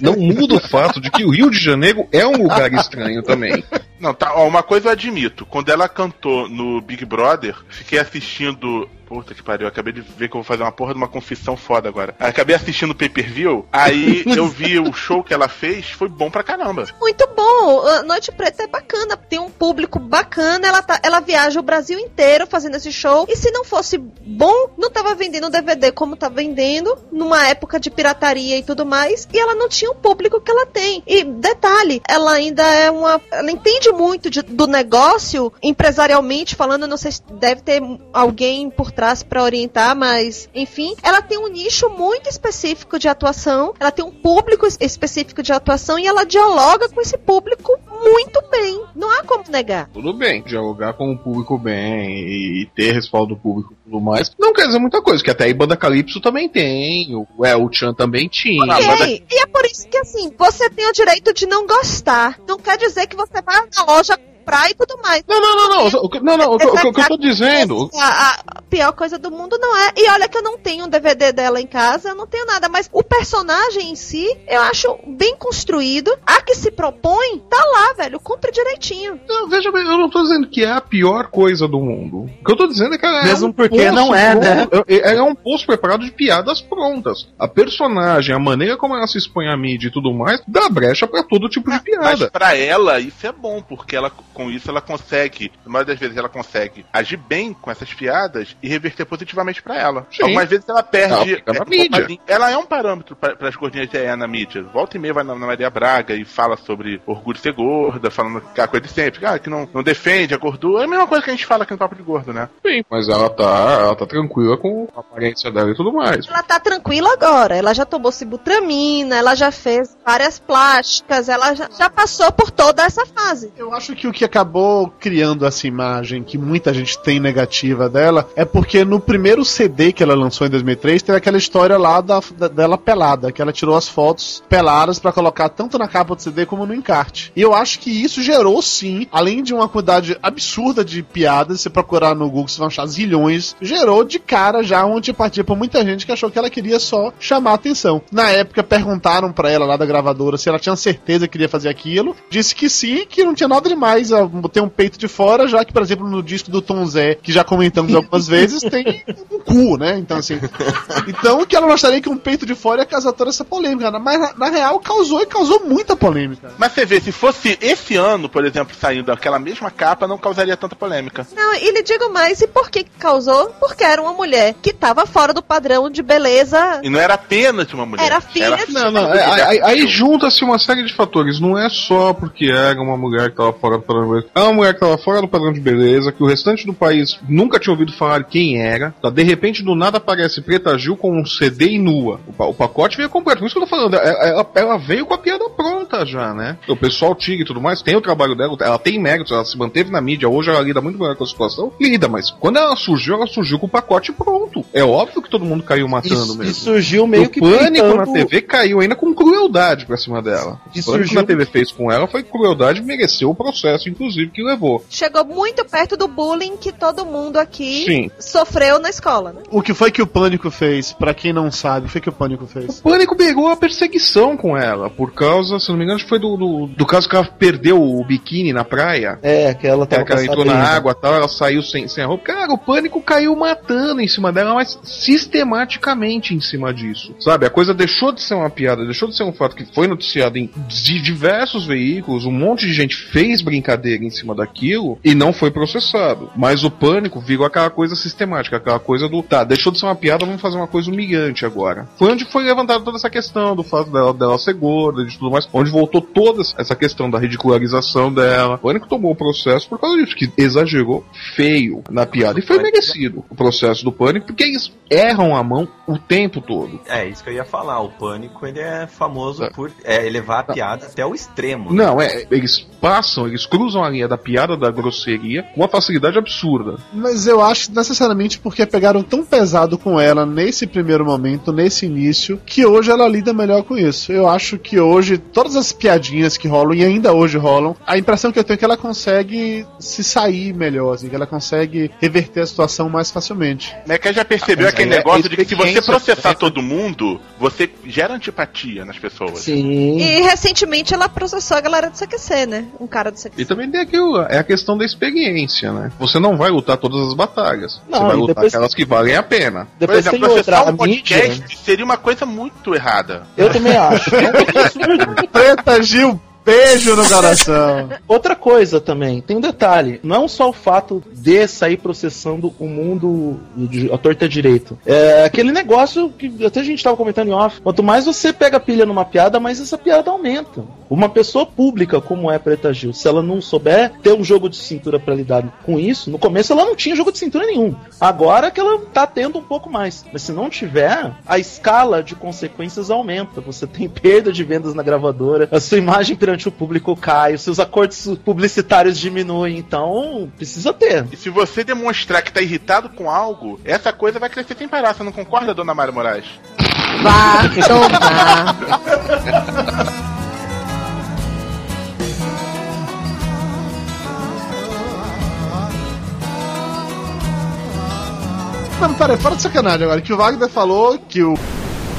não muda o fato de que o Rio de Janeiro é um lugar estranho também. Não, tá, ó, uma coisa eu admito. Quando ela cantou no Big Brother, fiquei assistindo Puta que pariu, acabei de ver que eu vou fazer uma porra de uma confissão foda agora. Acabei assistindo o pay-per-view, aí [LAUGHS] eu vi o show que ela fez, foi bom pra caramba. Muito bom. A Noite Preta é bacana, tem um público bacana, ela, tá, ela viaja o Brasil inteiro fazendo esse show. E se não fosse bom, não tava vendendo DVD como tá vendendo, numa época de pirataria e tudo mais, e ela não tinha o público que ela tem. E detalhe, ela ainda é uma. Ela entende muito de- do negócio, empresarialmente falando, não sei se deve ter alguém por trás pra orientar, mas enfim, ela tem um nicho muito específico de atuação, ela tem um público es- específico de atuação e ela dialoga com esse público muito bem. Não há como negar. Tudo bem, dialogar com o público bem e ter respaldo do público tudo mais. Não quer dizer muita coisa, que até aí Banda Calypso também tem, o El Chan também tinha. Ok, E é por isso que, assim, você tem o direito de não gostar. Não quer dizer que você vai na loja comprar e tudo mais. Não, não, não, não. o que- Não, não, o que- o que eu tô dizendo. A, a pior coisa do mundo não é. E olha que eu não tenho um DVD dela em casa, eu não tenho nada. Mas o personagem em si, eu acho bem construído. A que se propõe, tá lá, velho. Cumpre direitinho. Não, veja bem, eu não tô dizendo que é a pior coisa do mundo. O que eu tô dizendo é que ela é Mesmo um porque não é, né? pronto- é- Ela é um poço preparado de piadas prontas. A personagem, a maneira como ela se expõe à mídia e tudo mais, dá brecha pra todo tipo de Mas piada. pra ela, isso é bom, porque ela, com isso ela consegue, na maioria das vezes ela consegue agir bem com essas piadas e reverter positivamente pra ela. Sim. Algumas vezes ela Ela perde. na é, mídia. Ela é um parâmetro para as gordinhas de EA na mídia. Volta e meia vai na, na Maria Braga e fala sobre orgulho de ser gorda, falando aquela coisa de sempre, ah, que não, não defende a gordura. É a mesma coisa que a gente fala aqui no Papo de Gordo, né? Sim, mas ela tá, ela tá tranquila com a aparência dela e tudo mais. Ela tá tranquila agora. Ela já tomou sibutramina, ela já fez várias plásticas, ela já, já passou por toda essa fase. Eu acho que o que acabou criando essa imagem que muita gente tem negativa dela é porque no primeiro CD que ela lançou em 2003 teve aquela história lá da, da- dela pelada, que ela tirou as fotos peladas pra colocar tanto na capa do CD como no encarte. E eu acho que isso gerou sim, além de uma quantidade absurda de piadas, se procurar no Google você vai achar zilhões, gerou de cara já uma antipatia por muita gente que achou que ela queria só chamar atenção. Na época perguntaram pra ela lá da gravadora se ela tinha certeza que queria fazer aquilo, disse que sim, que não tinha nada demais a ter um peito de fora, já que, por exemplo, no disco do Tom Zé, que já comentamos algumas [LAUGHS] vezes, tem um cu, né? Então, assim. Então, que ela gostaria que um peito de fora ia causar toda essa polêmica, né? mas na, na real causou e causou muita polêmica. Mas você vê, se fosse esse ano, por exemplo, saindo aquela mesma capa, não causaria tanta polêmica. Não, e lhe digo mais, e por que causou? Porque era uma mulher que tava fora do padrão de beleza. E não era apenas uma mulher. Era filha de- Não, não, é- aí, aí- aí junta-se uma série de fatores. Não é só porque era uma mulher que tava fora do padrão É uma mulher que tava fora do padrão de beleza, que o restante do país nunca tinha ouvido falar quem era. Tá? De repente, do nada aparece Preta Gil com um CD e nua. O, o pacote veio completo. Por isso que eu tô falando. é- Ela, ela veio com a piada pronta já, né? O pessoal tira e tudo mais, tem o trabalho dela, ela tem méritos, ela se manteve na mídia. Hoje ela lida muito melhor com a situação. Lida, mas quando ela surgiu, ela surgiu com o pacote pronto. É óbvio que todo mundo caiu matando E, mesmo. e surgiu meio o que pânico peitando- na TV caiu ainda com crueldade pra cima dela. E o pânico surgiu- que a TV fez com ela foi crueldade mereceu o processo, inclusive, que levou. Chegou muito perto do bullying que todo mundo aqui Sim. sofreu na escola, né? O que foi que o Pânico fez? Pra quem não sabe, o que foi que o Pânico fez? O pânico pegou a perseguição com ela, por causa, se não me engano, acho que foi do, do, do caso que ela perdeu o biquíni na praia. É, que ela Que tava ela entrou na água e tal, ela saiu sem, sem a roupa. Cara, o pânico caiu matando em cima dela, mas sistematicamente em cima disso. Sabe? A coisa deixou de ser uma piada, deixou de ser um fato que foi noticiado em diversos veículos, um monte de gente fez brincadeira em cima daquilo e não foi processado. Mas o pânico virou aquela coisa sistemática, aquela coisa do tá, deixou de ser uma piada, vamos fazer uma coisa humilhante agora. Foi onde foi levantada toda essa questão do fato dela, dela ser gorda, de tudo mais, onde voltou toda essa questão da ridicularização dela. O pânico tomou o processo por causa disso, que exagerou feio na piada. E foi merecido o processo do pânico, porque eles erram a mão o tempo todo. É, isso que eu ia falar. O Pânico, ele é famoso por é, elevar a piada até o extremo. Não, é, eles passam, eles cruzam a linha da piada, da grosseria, com uma facilidade absurda. Mas eu acho necessariamente porque pegaram tão pesado com ela nesse primeiro momento, nesse início, que hoje ela lida melhor com isso. Eu acho que hoje, todas as piadinhas que rolam, e ainda hoje rolam, a impressão que eu tenho é que ela consegue se sair melhor, assim, que ela consegue reverter a situação mais facilmente. Que já percebeu Ah, mas aquele é- negócio de que se você processar todo mundo, você gera antipatia nas pessoas. Sim. E recentemente ela processou a galera do CQC, né? Um cara do CQC. E também tem aquilo, é a questão da experiência, né? Você não vai lutar todas as batalhas. Não, você vai lutar depois- aquelas que valem a pena. Por Depois exemplo, tem outra, processar a um mídia. podcast seria uma coisa muito errada. Eu também acho. [LAUGHS] Preta Gil, beijo no coração. [LAUGHS] Outra coisa também, tem um detalhe. Não só o fato de sair processando o mundo a torta direito. É aquele negócio que até a gente tava comentando em off. Quanto mais você pega pilha numa piada, mais essa piada aumenta. Uma pessoa pública como é a Preta Gil, se ela não souber ter um jogo de cintura pra lidar com isso, no começo ela não tinha jogo de cintura nenhum. Agora que ela tá tendo um pouco mais. Mas se não tiver, a escala de consequências aumenta. Você tem [LAUGHS] perda de vendas na gravadora, a sua imagem perante o público cai, os seus acordos publicitários diminuem. Então, precisa ter. E se você demonstrar que tá irritado com algo, essa coisa vai crescer sem parar. Você não concorda, dona Mário Moraes? Vá tomar. Mano, peraí, fora de sacanagem agora, que o Wagner falou que o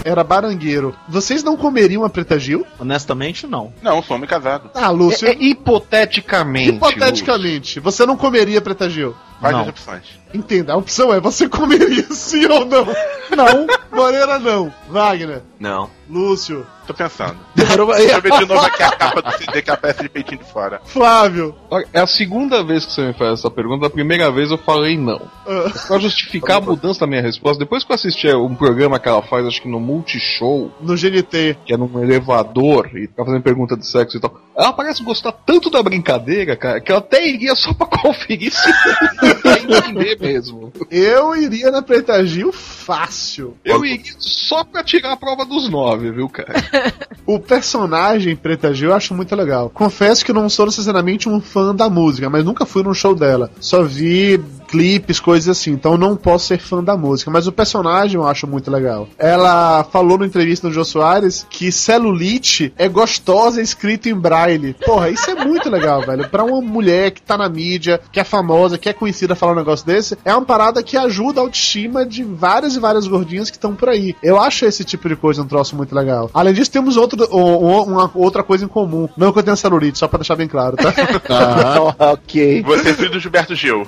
era barangueiro. Vocês não comeriam a Preta Gil? Honestamente, não. Não, sou homem casado. Ah, Lúcio. É, é hipoteticamente. Hipoteticamente, você não comeria Preta Gil? Várias Não. opções. Entenda, a opção é você [LAUGHS] comeria sim ou não. Não, Moreira não. Wagner, Não. Lúcio, Tô pensando. Demorou- [LAUGHS] Deixa eu ver de novo aqui a capa do CD que aparece de peitinho de fora. Flávio. Olha, É a segunda vez que você me faz essa pergunta. A primeira vez eu falei não. Ah, Pra justificar a mudança da minha resposta, depois que eu assisti um programa que ela faz, acho que no Multishow, no GNT. que é num elevador, e fica fazendo pergunta de sexo e tal, ela parece gostar tanto da brincadeira, cara, que ela até iria só pra [LAUGHS] conferir se entender mesmo. Eu iria na Preta Gil fácil. Eu iria só pra tirar a prova dos nove, viu, cara? [LAUGHS] O personagem Preta Gil eu acho muito legal. Confesso que não sou necessariamente um fã da música, mas nunca fui num show dela. Só vi clipes, coisas assim, então não posso ser fã da música, mas o personagem eu acho muito legal. Ela falou na entrevista do Jô Soares que celulite é gostosa escrito em braille. Porra, isso é muito legal, [LAUGHS] velho. Pra uma mulher que tá na mídia, que é famosa, que é conhecida falar um negócio desse, é uma parada que ajuda a autoestima de várias e várias gordinhas que estão por aí. Eu acho esse tipo de coisa um troço muito legal. Além disso, temos outro, uma outra coisa em comum. Não que eu tenha celulite, só pra deixar bem claro, tá? [LAUGHS] [LAUGHS] ok. Você é filho do Gilberto Gil.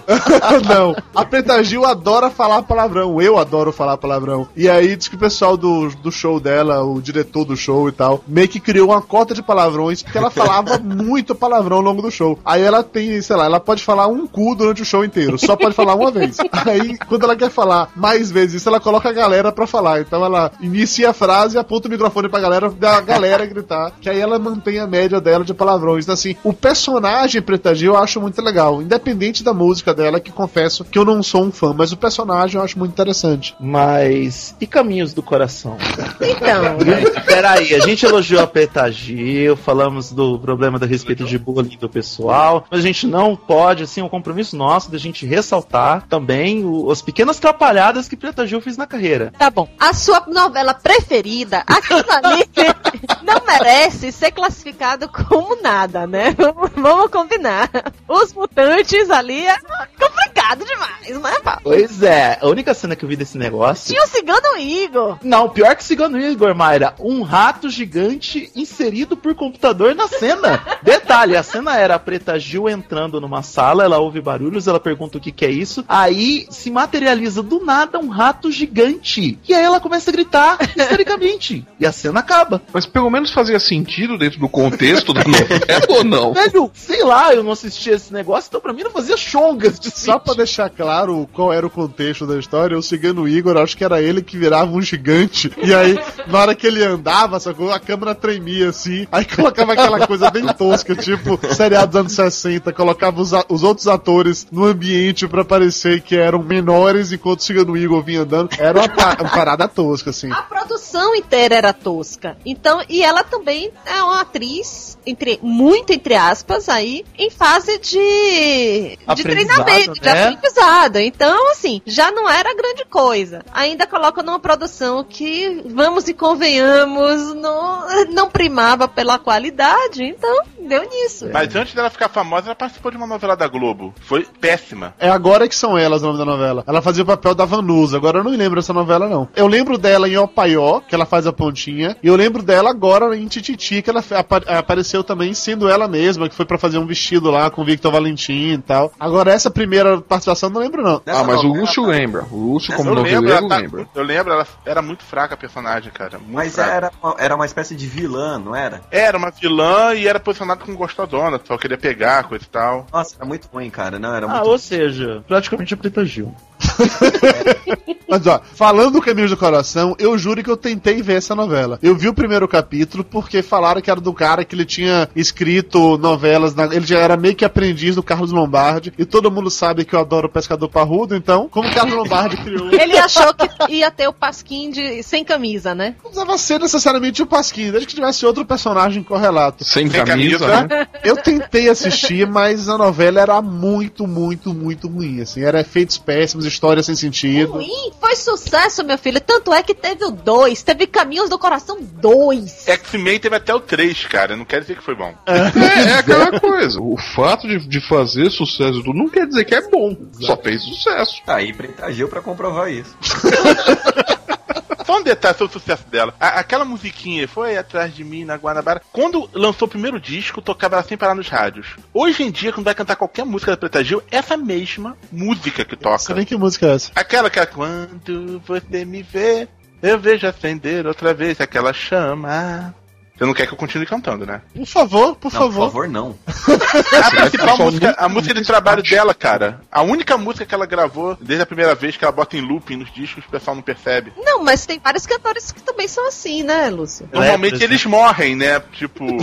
Não. A Preta Gil adora falar palavrão. Eu adoro falar palavrão. E aí diz que o pessoal do, do show dela, o diretor do show e tal, meio que criou uma cota de palavrões porque ela falava [LAUGHS] muito palavrão ao longo do show. Aí ela tem, sei lá, ela pode falar um cu durante o show inteiro. Só pode falar uma vez. Aí, quando ela quer falar mais vezes isso, ela coloca a galera pra falar. Então ela inicia a frase aponta o microfone pra galera, da galera gritar. Que aí ela mantém a média dela de palavrões. Então, assim, o personagem Preta Gil eu acho muito legal. Independente da música dela, que confesso que eu não sou um fã, mas o personagem eu acho muito interessante. Mas. E caminhos do coração? Então, [LAUGHS] Peraí, a gente elogiou a Preta Gil, falamos do problema do respeito de bullying do pessoal, mas a gente não pode, assim, é um compromisso nosso da gente ressaltar também o- as pequenas trapalhadas que Preta Gil fez na carreira. tá bom. A sua novela preferida, aquilo ali, [LAUGHS] não merece ser classificado como nada, né? Vamos- [LAUGHS] Vamos combinar. Os mutantes ali é complicado demais, né, Paulo? Pois é, a única cena que eu vi desse negócio. Tinha o Cigano Igor. Não, pior que Cigano Igor, Mayra. Um rato gigante inserido por computador na cena. [LAUGHS] Detalhe, a cena era a Preta Gil entrando numa sala, ela ouve barulhos, ela pergunta o que, que é isso. Aí se materializa do nada um rato gigante. E aí ela começa a gritar histericamente. e a cena acaba. Mas pelo menos fazia sentido dentro do contexto da [LAUGHS] novela ou não? Velho, sei lá, eu não assisti esse negócio, então pra mim não fazia chongas de Só pra deixar claro qual era o contexto da história, o Cigano Igor, acho que era ele que virava um gigante. E aí, na hora que ele andava, sacou? A câmera tremia assim. Aí colocava aquela coisa bem tosca, tipo seriado dos anos 60. Colocava os, os outros atores no ambiente pra parecer que eram menores enquanto o Cigano Igor vinha andando. Era uma, pa- uma parada tosca, assim. A produção inteira era tosca. Então, e ela também é uma atriz, entre, muito entre aspas, aí, em fase de, de treinamento, de né? aprendizagem. Temporada. Então, assim, já não era grande coisa. Ainda coloca numa produção que, vamos e convenhamos, não, não primava pela qualidade. Então, deu nisso. Mas antes dela ficar famosa, ela participou de uma novela da Globo. Foi péssima. É agora que são elas o nome da novela. Ela fazia o papel da Vanusa. Agora eu não me lembro dessa novela, não. Eu lembro dela em Opaió, que ela faz a pontinha. E eu lembro dela agora em Tititi, que ela apa- apareceu também sendo ela mesma, que foi pra fazer um vestido lá com o Victor Valentim e tal. Agora, essa primeira participação, não lembro, não. Ah, mas o Lúcio lembra. O Lúcio, como eu noveleiro, tá- lembra. eu lembro, ela era muito fraca a personagem, cara. Muito Mas fraca. era, uma- era uma espécie de vilã, não era? Era uma vilã e era posicionada como gostosona, só queria pegar, coisa e tal. Nossa, era muito ruim, cara. Não, era Ah, muito ou seja, praticamente a Preta Gil. [LAUGHS] Mas ó, falando do Caminhos do Coração, eu juro que eu tentei ver essa novela. Eu vi o primeiro capítulo porque falaram que era do cara que ele tinha escrito novelas, na- ele já era meio que aprendiz do Carlos Lombardi, e todo mundo sabe que eu adoro o Pescador Parrudo, então, como o Carlos Lombardi criou... [LAUGHS] Ele achou que ia ter o Pasquim de sem camisa, né? Não precisava ser necessariamente o Pasquim, desde que tivesse outro personagem correlato. Sem Sem camisa, camisa, né? Eu tentei assistir, mas a novela era muito, muito, muito ruim, assim. Era efeitos péssimos, história sem sentido. Ruim, foi sucesso, meu filho. Tanto é que teve o 2, teve Caminhos do Coração 2. X-Men teve até o 3, cara. Não quer dizer que foi bom. É, é aquela coisa. O fato de, de fazer sucesso e tudo não quer dizer que é bom. Só fez sucesso. Tá aí Preta Gil pra comprovar isso. [LAUGHS] Só um detalhe sobre o sucesso dela. A- aquela musiquinha foi atrás de mim na Guanabara. Quando lançou o primeiro disco, tocava ela sem parar nos rádios. Hoje em dia, quando vai cantar qualquer música da Preta Gil, essa mesma música que toca. Sei nem que música é essa. Aquela que é quando você me vê, eu vejo acender outra vez aquela chama. Você não quer que eu continue cantando, né? Por favor, por não, favor. Por favor, não. [LAUGHS] A principal música, a música de trabalho dela, cara. A única música que ela gravou desde a primeira vez que ela bota em looping nos discos, o pessoal não percebe. Não, mas tem vários cantores que também são assim, né, Lúcio? Normalmente eles morrem, né? Tipo. [LAUGHS]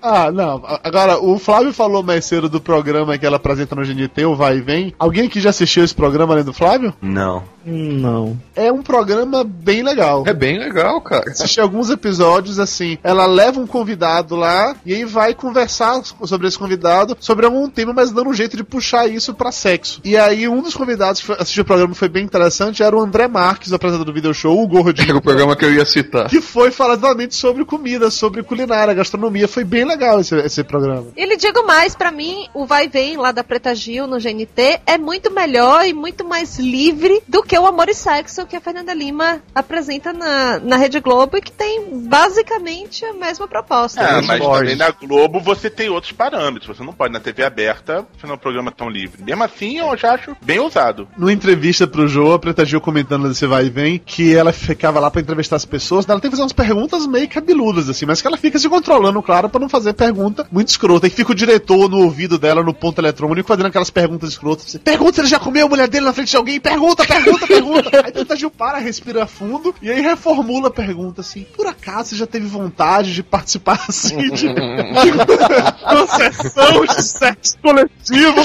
Ah, não. Agora, o Flávio falou mais cedo do programa que ela apresenta no GNT, o Vai e Vem. Alguém aqui já assistiu esse programa além do Flávio? Não. Não. É um programa bem legal. É bem legal, cara. Assisti alguns episódios assim. Ela leva um convidado lá e aí vai conversar sobre esse convidado sobre algum tema, mas dando um jeito de puxar isso pra sexo. E aí, um dos convidados que assistiu o programa foi bem interessante era o André Marques, o apresentador do video show, o Gordinho. Era o programa que eu ia citar. Que foi falar exatamente sobre comida, sobre culinária, gastronomia. Foi bem legal esse, esse programa. E lhe digo mais, pra mim, o Vai Vem lá da Preta Gil no GNT é muito melhor e muito mais livre do que o Amor e Sexo que a Fernanda Lima apresenta na, na Rede Globo e que tem basicamente a mesma proposta. Ah, mas também na Globo você tem outros parâmetros. Você não pode na TV aberta fazer um programa tão livre. Mesmo assim, eu já acho bem ousado. Numa entrevista pro Jô, a Preta Gil comentando desse vai e vem, que ela ficava lá pra entrevistar as pessoas, ela tem que fazer umas perguntas meio cabeludas, assim, mas que ela fica se controlando, claro, pra não fazer pergunta muito escrota. E fica o diretor no ouvido dela, no ponto eletrônico, fazendo aquelas perguntas escrotas. Assim, pergunta se ele já comeu a mulher dele na frente de alguém, pergunta, pergunta, pergunta. aí a Preta Gil para, respira fundo, e aí reformula a pergunta, assim, por acaso você já teve vontade de participar, assim, de, [LAUGHS] sessão de sexo coletivo?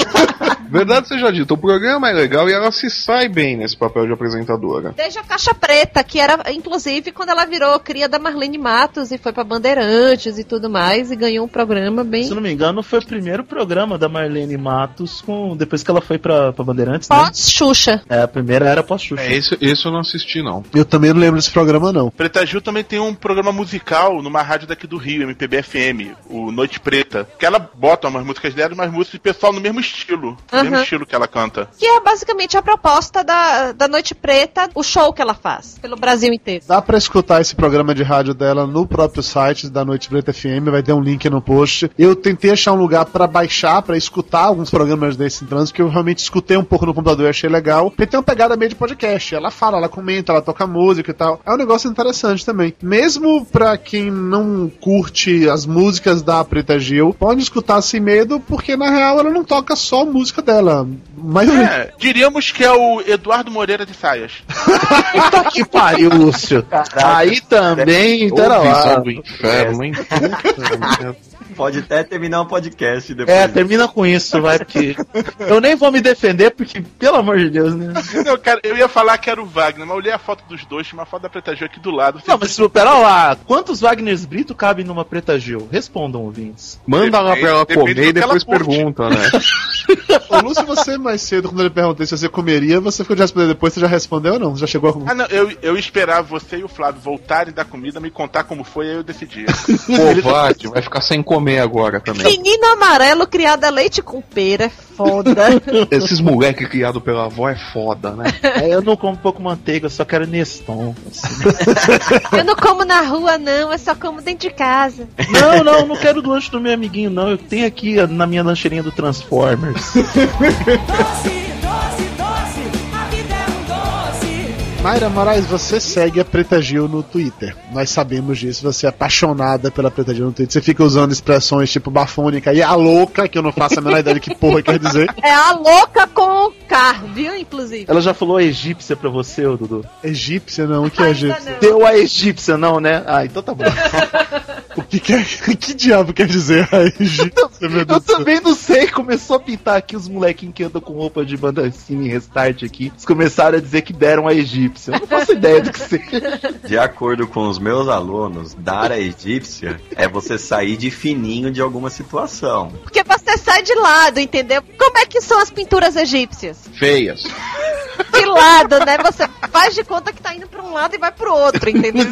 Verdade seja dita, o programa é legal e ela se sai bem nesse papel de apresentadora. Desde a Caixa Preta, que era, inclusive, quando ela virou cria da Marlene Matos e foi pra Bandeirantes e tudo mais, e ganhou um programa bem. Se eu não me engano, foi o primeiro programa da Marlene Matos com depois que ela foi pra, pra Bandeirantes, né? Pós-Xuxa. É, a primeira era pós-Xuxa. É, esse, esse eu não assisti, não. Eu também não lembro desse programa, não. Preta Gil também tem um programa musical numa rádio daqui do Rio, MPB FM, o Noite Preta. Que ela bota umas músicas dela e umas músicas de pessoal no mesmo estilo. No mesmo estilo que ela canta. Que é basicamente a proposta da, da Noite Preta, o show que ela faz pelo Brasil inteiro. Dá pra escutar esse programa de rádio dela no próprio site da Noite Preta FM, vai ter um link no post. Eu tentei achar um lugar pra baixar, pra escutar alguns programas desse em trânsito, que eu realmente escutei um pouco no computador e achei legal. Porque tem uma pegada meio de podcast. Ela fala, ela comenta, ela toca música e tal. É um negócio interessante também. Mesmo pra quem não curte as músicas da Preta Gil, pode escutar sem medo, porque na real ela não toca só a música dela. Mas É, diríamos que é o Eduardo Moreira de Saias. Puta que pariu, Lúcio. Aí também, Ô, pera lá. do inferno, hein? [LAUGHS] Pode até terminar o podcast depois. É, termina com isso, vai, porque eu nem vou me defender, porque, pelo amor de Deus, né? Não, cara, eu ia falar que era o Wagner, mas eu olhei a foto dos dois, tinha uma foto da Preta Gil aqui do lado. Não, mas pera lá, quantos Wagners Brito cabem numa Preta Gil? Respondam, ouvintes. Manda lá pra ela Depende comer e que depois pergunta, né? [LAUGHS] Ô, Lúcio, você mais cedo, quando ele perguntou se você comeria, você ficou de responder depois, você já respondeu ou não? Você já chegou a... Ah, não, eu, eu esperava você e o Flávio voltarem da comida, me contar como foi, aí eu decidi. Covarde, vai ficar sem comer agora também. Menino amarelo criado a leite com pera, é foda. [LAUGHS] Esses moleque criado pela avó é foda, né? É, eu não como pouco manteiga, eu só quero Neston. assim. [LAUGHS] eu não como na rua, não, eu só como dentro de casa. Não, não, não quero do lanche do meu amiguinho, não. Eu tenho aqui na minha lancheirinha do Transformers. Mayra Moraes, você segue a Preta Gil no Twitter. Nós sabemos disso, você é apaixonada pela Preta Gil no Twitter. Você fica usando expressões tipo bafônica e a louca, que eu não faço a menor ideia do que porra quer dizer. É a louca com K, viu, inclusive? Ela já falou egípcia pra você, Dudu? Egípcia não, o que é egípcia? Deu a egípcia, não, né? Ah, então tá bom. [LAUGHS] O que, que, é- [LAUGHS] que diabo quer dizer [LAUGHS] a egípcia, meu Eu céu? também não sei, começou a pintar aqui os molequinhos que andam com roupa de bandancina em restart aqui. Eles começaram a dizer que deram a egípcia. Eu não faço [LAUGHS] ideia do que seja. De acordo com os meus alunos, dar a egípcia é você sair de fininho de alguma situação. Porque você sai de lado, entendeu? Como é que são as pinturas egípcias? Feias. De lado, né? Você faz de conta que tá indo pra um lado e vai pro outro, entendeu?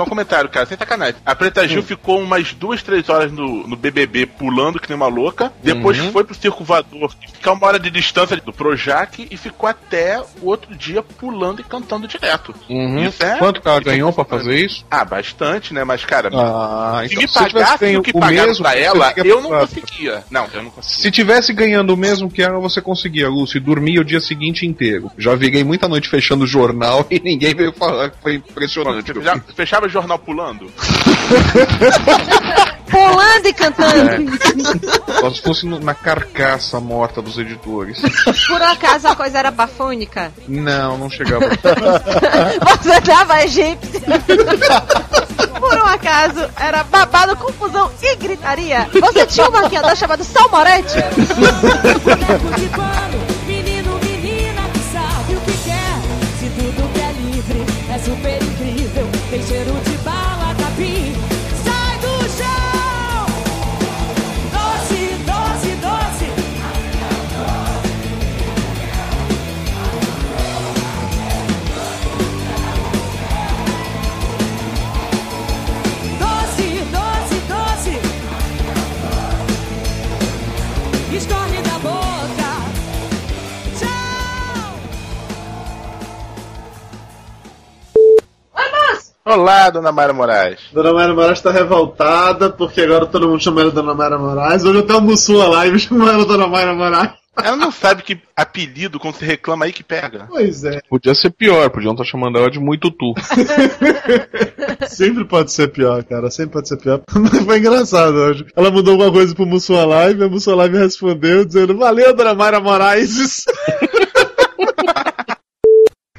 Só um comentário, cara, sem sacanagem. A Preta Gil ficou umas duas, três horas no, no BBB pulando que nem uma louca. Depois Uhum. foi pro Circo Voador, ficar uma hora de distância do Projac e ficou até o outro dia pulando e cantando direto. Uhum. Isso é- Quanto que ela é ganhou pra fazer isso? Ah, bastante, né? Mas, cara, Ah, se então me pagasse o que pagaram mesmo, pra ela, eu não conseguia. Não, eu não conseguia. Se tivesse ganhando o mesmo que ela, você conseguia, Lúcio, dormia o dia seguinte inteiro. Já virei muita noite fechando o jornal [LAUGHS] e ninguém veio falar que foi impressionante. Fechava jornal pulando? [LAUGHS] Pulando e cantando. É. Só se fosse no- na carcaça morta dos editores. Por acaso a coisa era bafônica? Não, não chegava. [LAUGHS] Você dava egípcia? Por um acaso era babado, confusão e gritaria? Você tinha um maquiador chamado Salmorete? Boneco de pano, menino, menina que sabe o que quer. Se tudo que é livre é super incrível, tem cheiro Olá, dona Mayra Moraes. Dona Mayra Moraes tá revoltada porque agora todo mundo chama ela Dona Mayra Moraes. Hoje até o Mussu lá live [LAUGHS] chamou ela Dona Mayra Moraes. Ela não sabe que apelido, quando se reclama aí que pega. Pois é. Podia ser pior, podiam estar chamando ela de muito tu. [LAUGHS] Sempre pode ser pior, cara. Sempre pode ser pior. [LAUGHS] Mas foi engraçado hoje. Ela mandou alguma coisa pro Mussua Live, a Mussua Live respondeu dizendo: Valeu, Dona Mayra Moraes.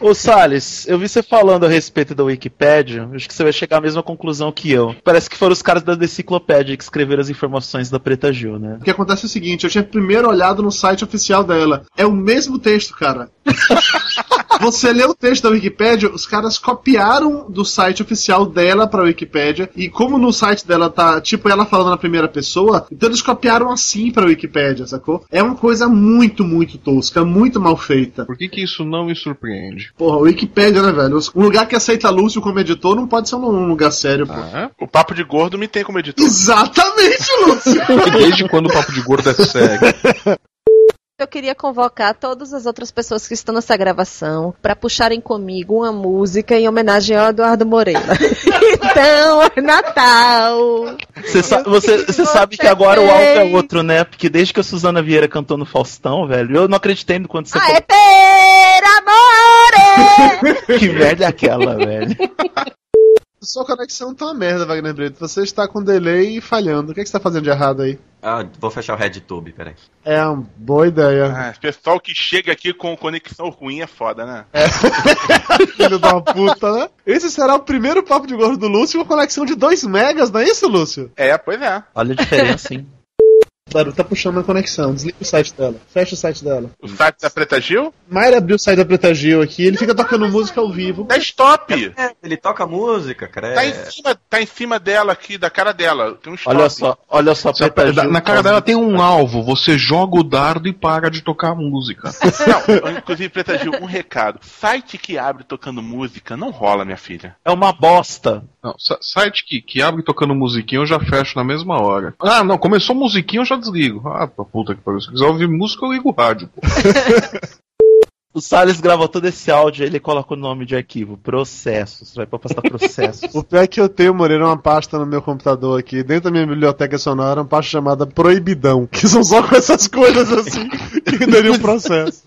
Ô Salles, eu vi você falando a respeito da Wikipédia, acho que você vai chegar à mesma conclusão que eu. Parece que foram os caras da Deciclopédia que escreveram as informações da Preta Gil, né? O que acontece é o seguinte: eu tinha primeiro olhado no site oficial dela. É o mesmo texto, cara. [LAUGHS] Você lê o texto da Wikipédia, os caras copiaram do site oficial dela pra Wikipédia. E como no site dela tá, tipo, ela falando na primeira pessoa, então eles copiaram assim pra Wikipédia, sacou? É uma coisa muito, muito tosca, muito mal feita. Por que, que isso não me surpreende? Porra, Wikipédia, né, velho? Um lugar que aceita Lúcio como editor não pode ser um lugar sério, pô. O papo de gordo me tem como editor. Exatamente, Lúcio! E [LAUGHS] desde quando o papo de gordo é sério? [LAUGHS] Eu queria convocar todas as outras pessoas que estão nessa gravação para puxarem comigo uma música em homenagem ao Eduardo Moreira. [LAUGHS] então, é Natal. Você sa- você- você sabe que agora o alto é outro, né? Porque desde que a Suzana Vieira cantou no Faustão, velho, eu não acreditei no quando você Ah, é per amore! falou. [LAUGHS] Que merda é aquela, velho? Sua conexão tá uma merda, Wagner Brito. Você está com delay e falhando. O que, é que você tá fazendo de errado aí? Ah, vou fechar o RedTube, peraí. É uma boa ideia. Ah, pessoal que chega aqui com conexão ruim é foda, né? [LAUGHS] Filho da puta, né? Esse será o primeiro papo de gordo do Lúcio com conexão de 2 megas, não é isso, Lúcio? É, pois é. Olha a diferença, hein? Claro, tá puxando a conexão. Desliga o site dela. Fecha o site dela. O site da Preta Gil? Mayra abriu o site da Preta Gil aqui, ele fica tocando música ao vivo. Desktop! É, ele toca música, credo. Tá em, cima, tá em cima dela aqui, da cara dela. Tem um stop. Olha só, olha só, Preta Gil, na cara dela tem um alvo, você joga o dardo e para de tocar a música. [LAUGHS] Não, inclusive, Preta Gil, um recado. Site que abre tocando música não rola, minha filha. É uma bosta. Não, site que, que abre tocando musiquinha eu já fecho na mesma hora. Ah, não, começou musiquinha eu já desligo. Ah, pra puta que pariu. Se quiser ouvir música, eu ligo o rádio. pô. [LAUGHS] O Salles gravou todo esse áudio, ele coloca o nome de arquivo, processos. Vai pra pastar processos. [LAUGHS] O pior é que eu tenho, Moreira, uma pasta no meu computador aqui, dentro da minha biblioteca sonora, uma pasta chamada Proibidão, que são só com essas coisas assim que [LAUGHS] daria um processo.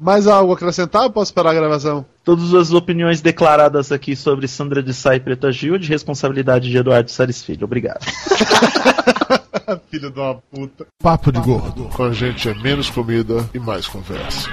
Mais algo a acrescentar ou posso parar a gravação? Todas as opiniões declaradas aqui sobre Sandra de Sá e Preta Gil de responsabilidade de Eduardo Salles Filho. Obrigado. [LAUGHS] Filho de uma puta. Papo de Gordo. Com a gente é menos comida e mais conversa.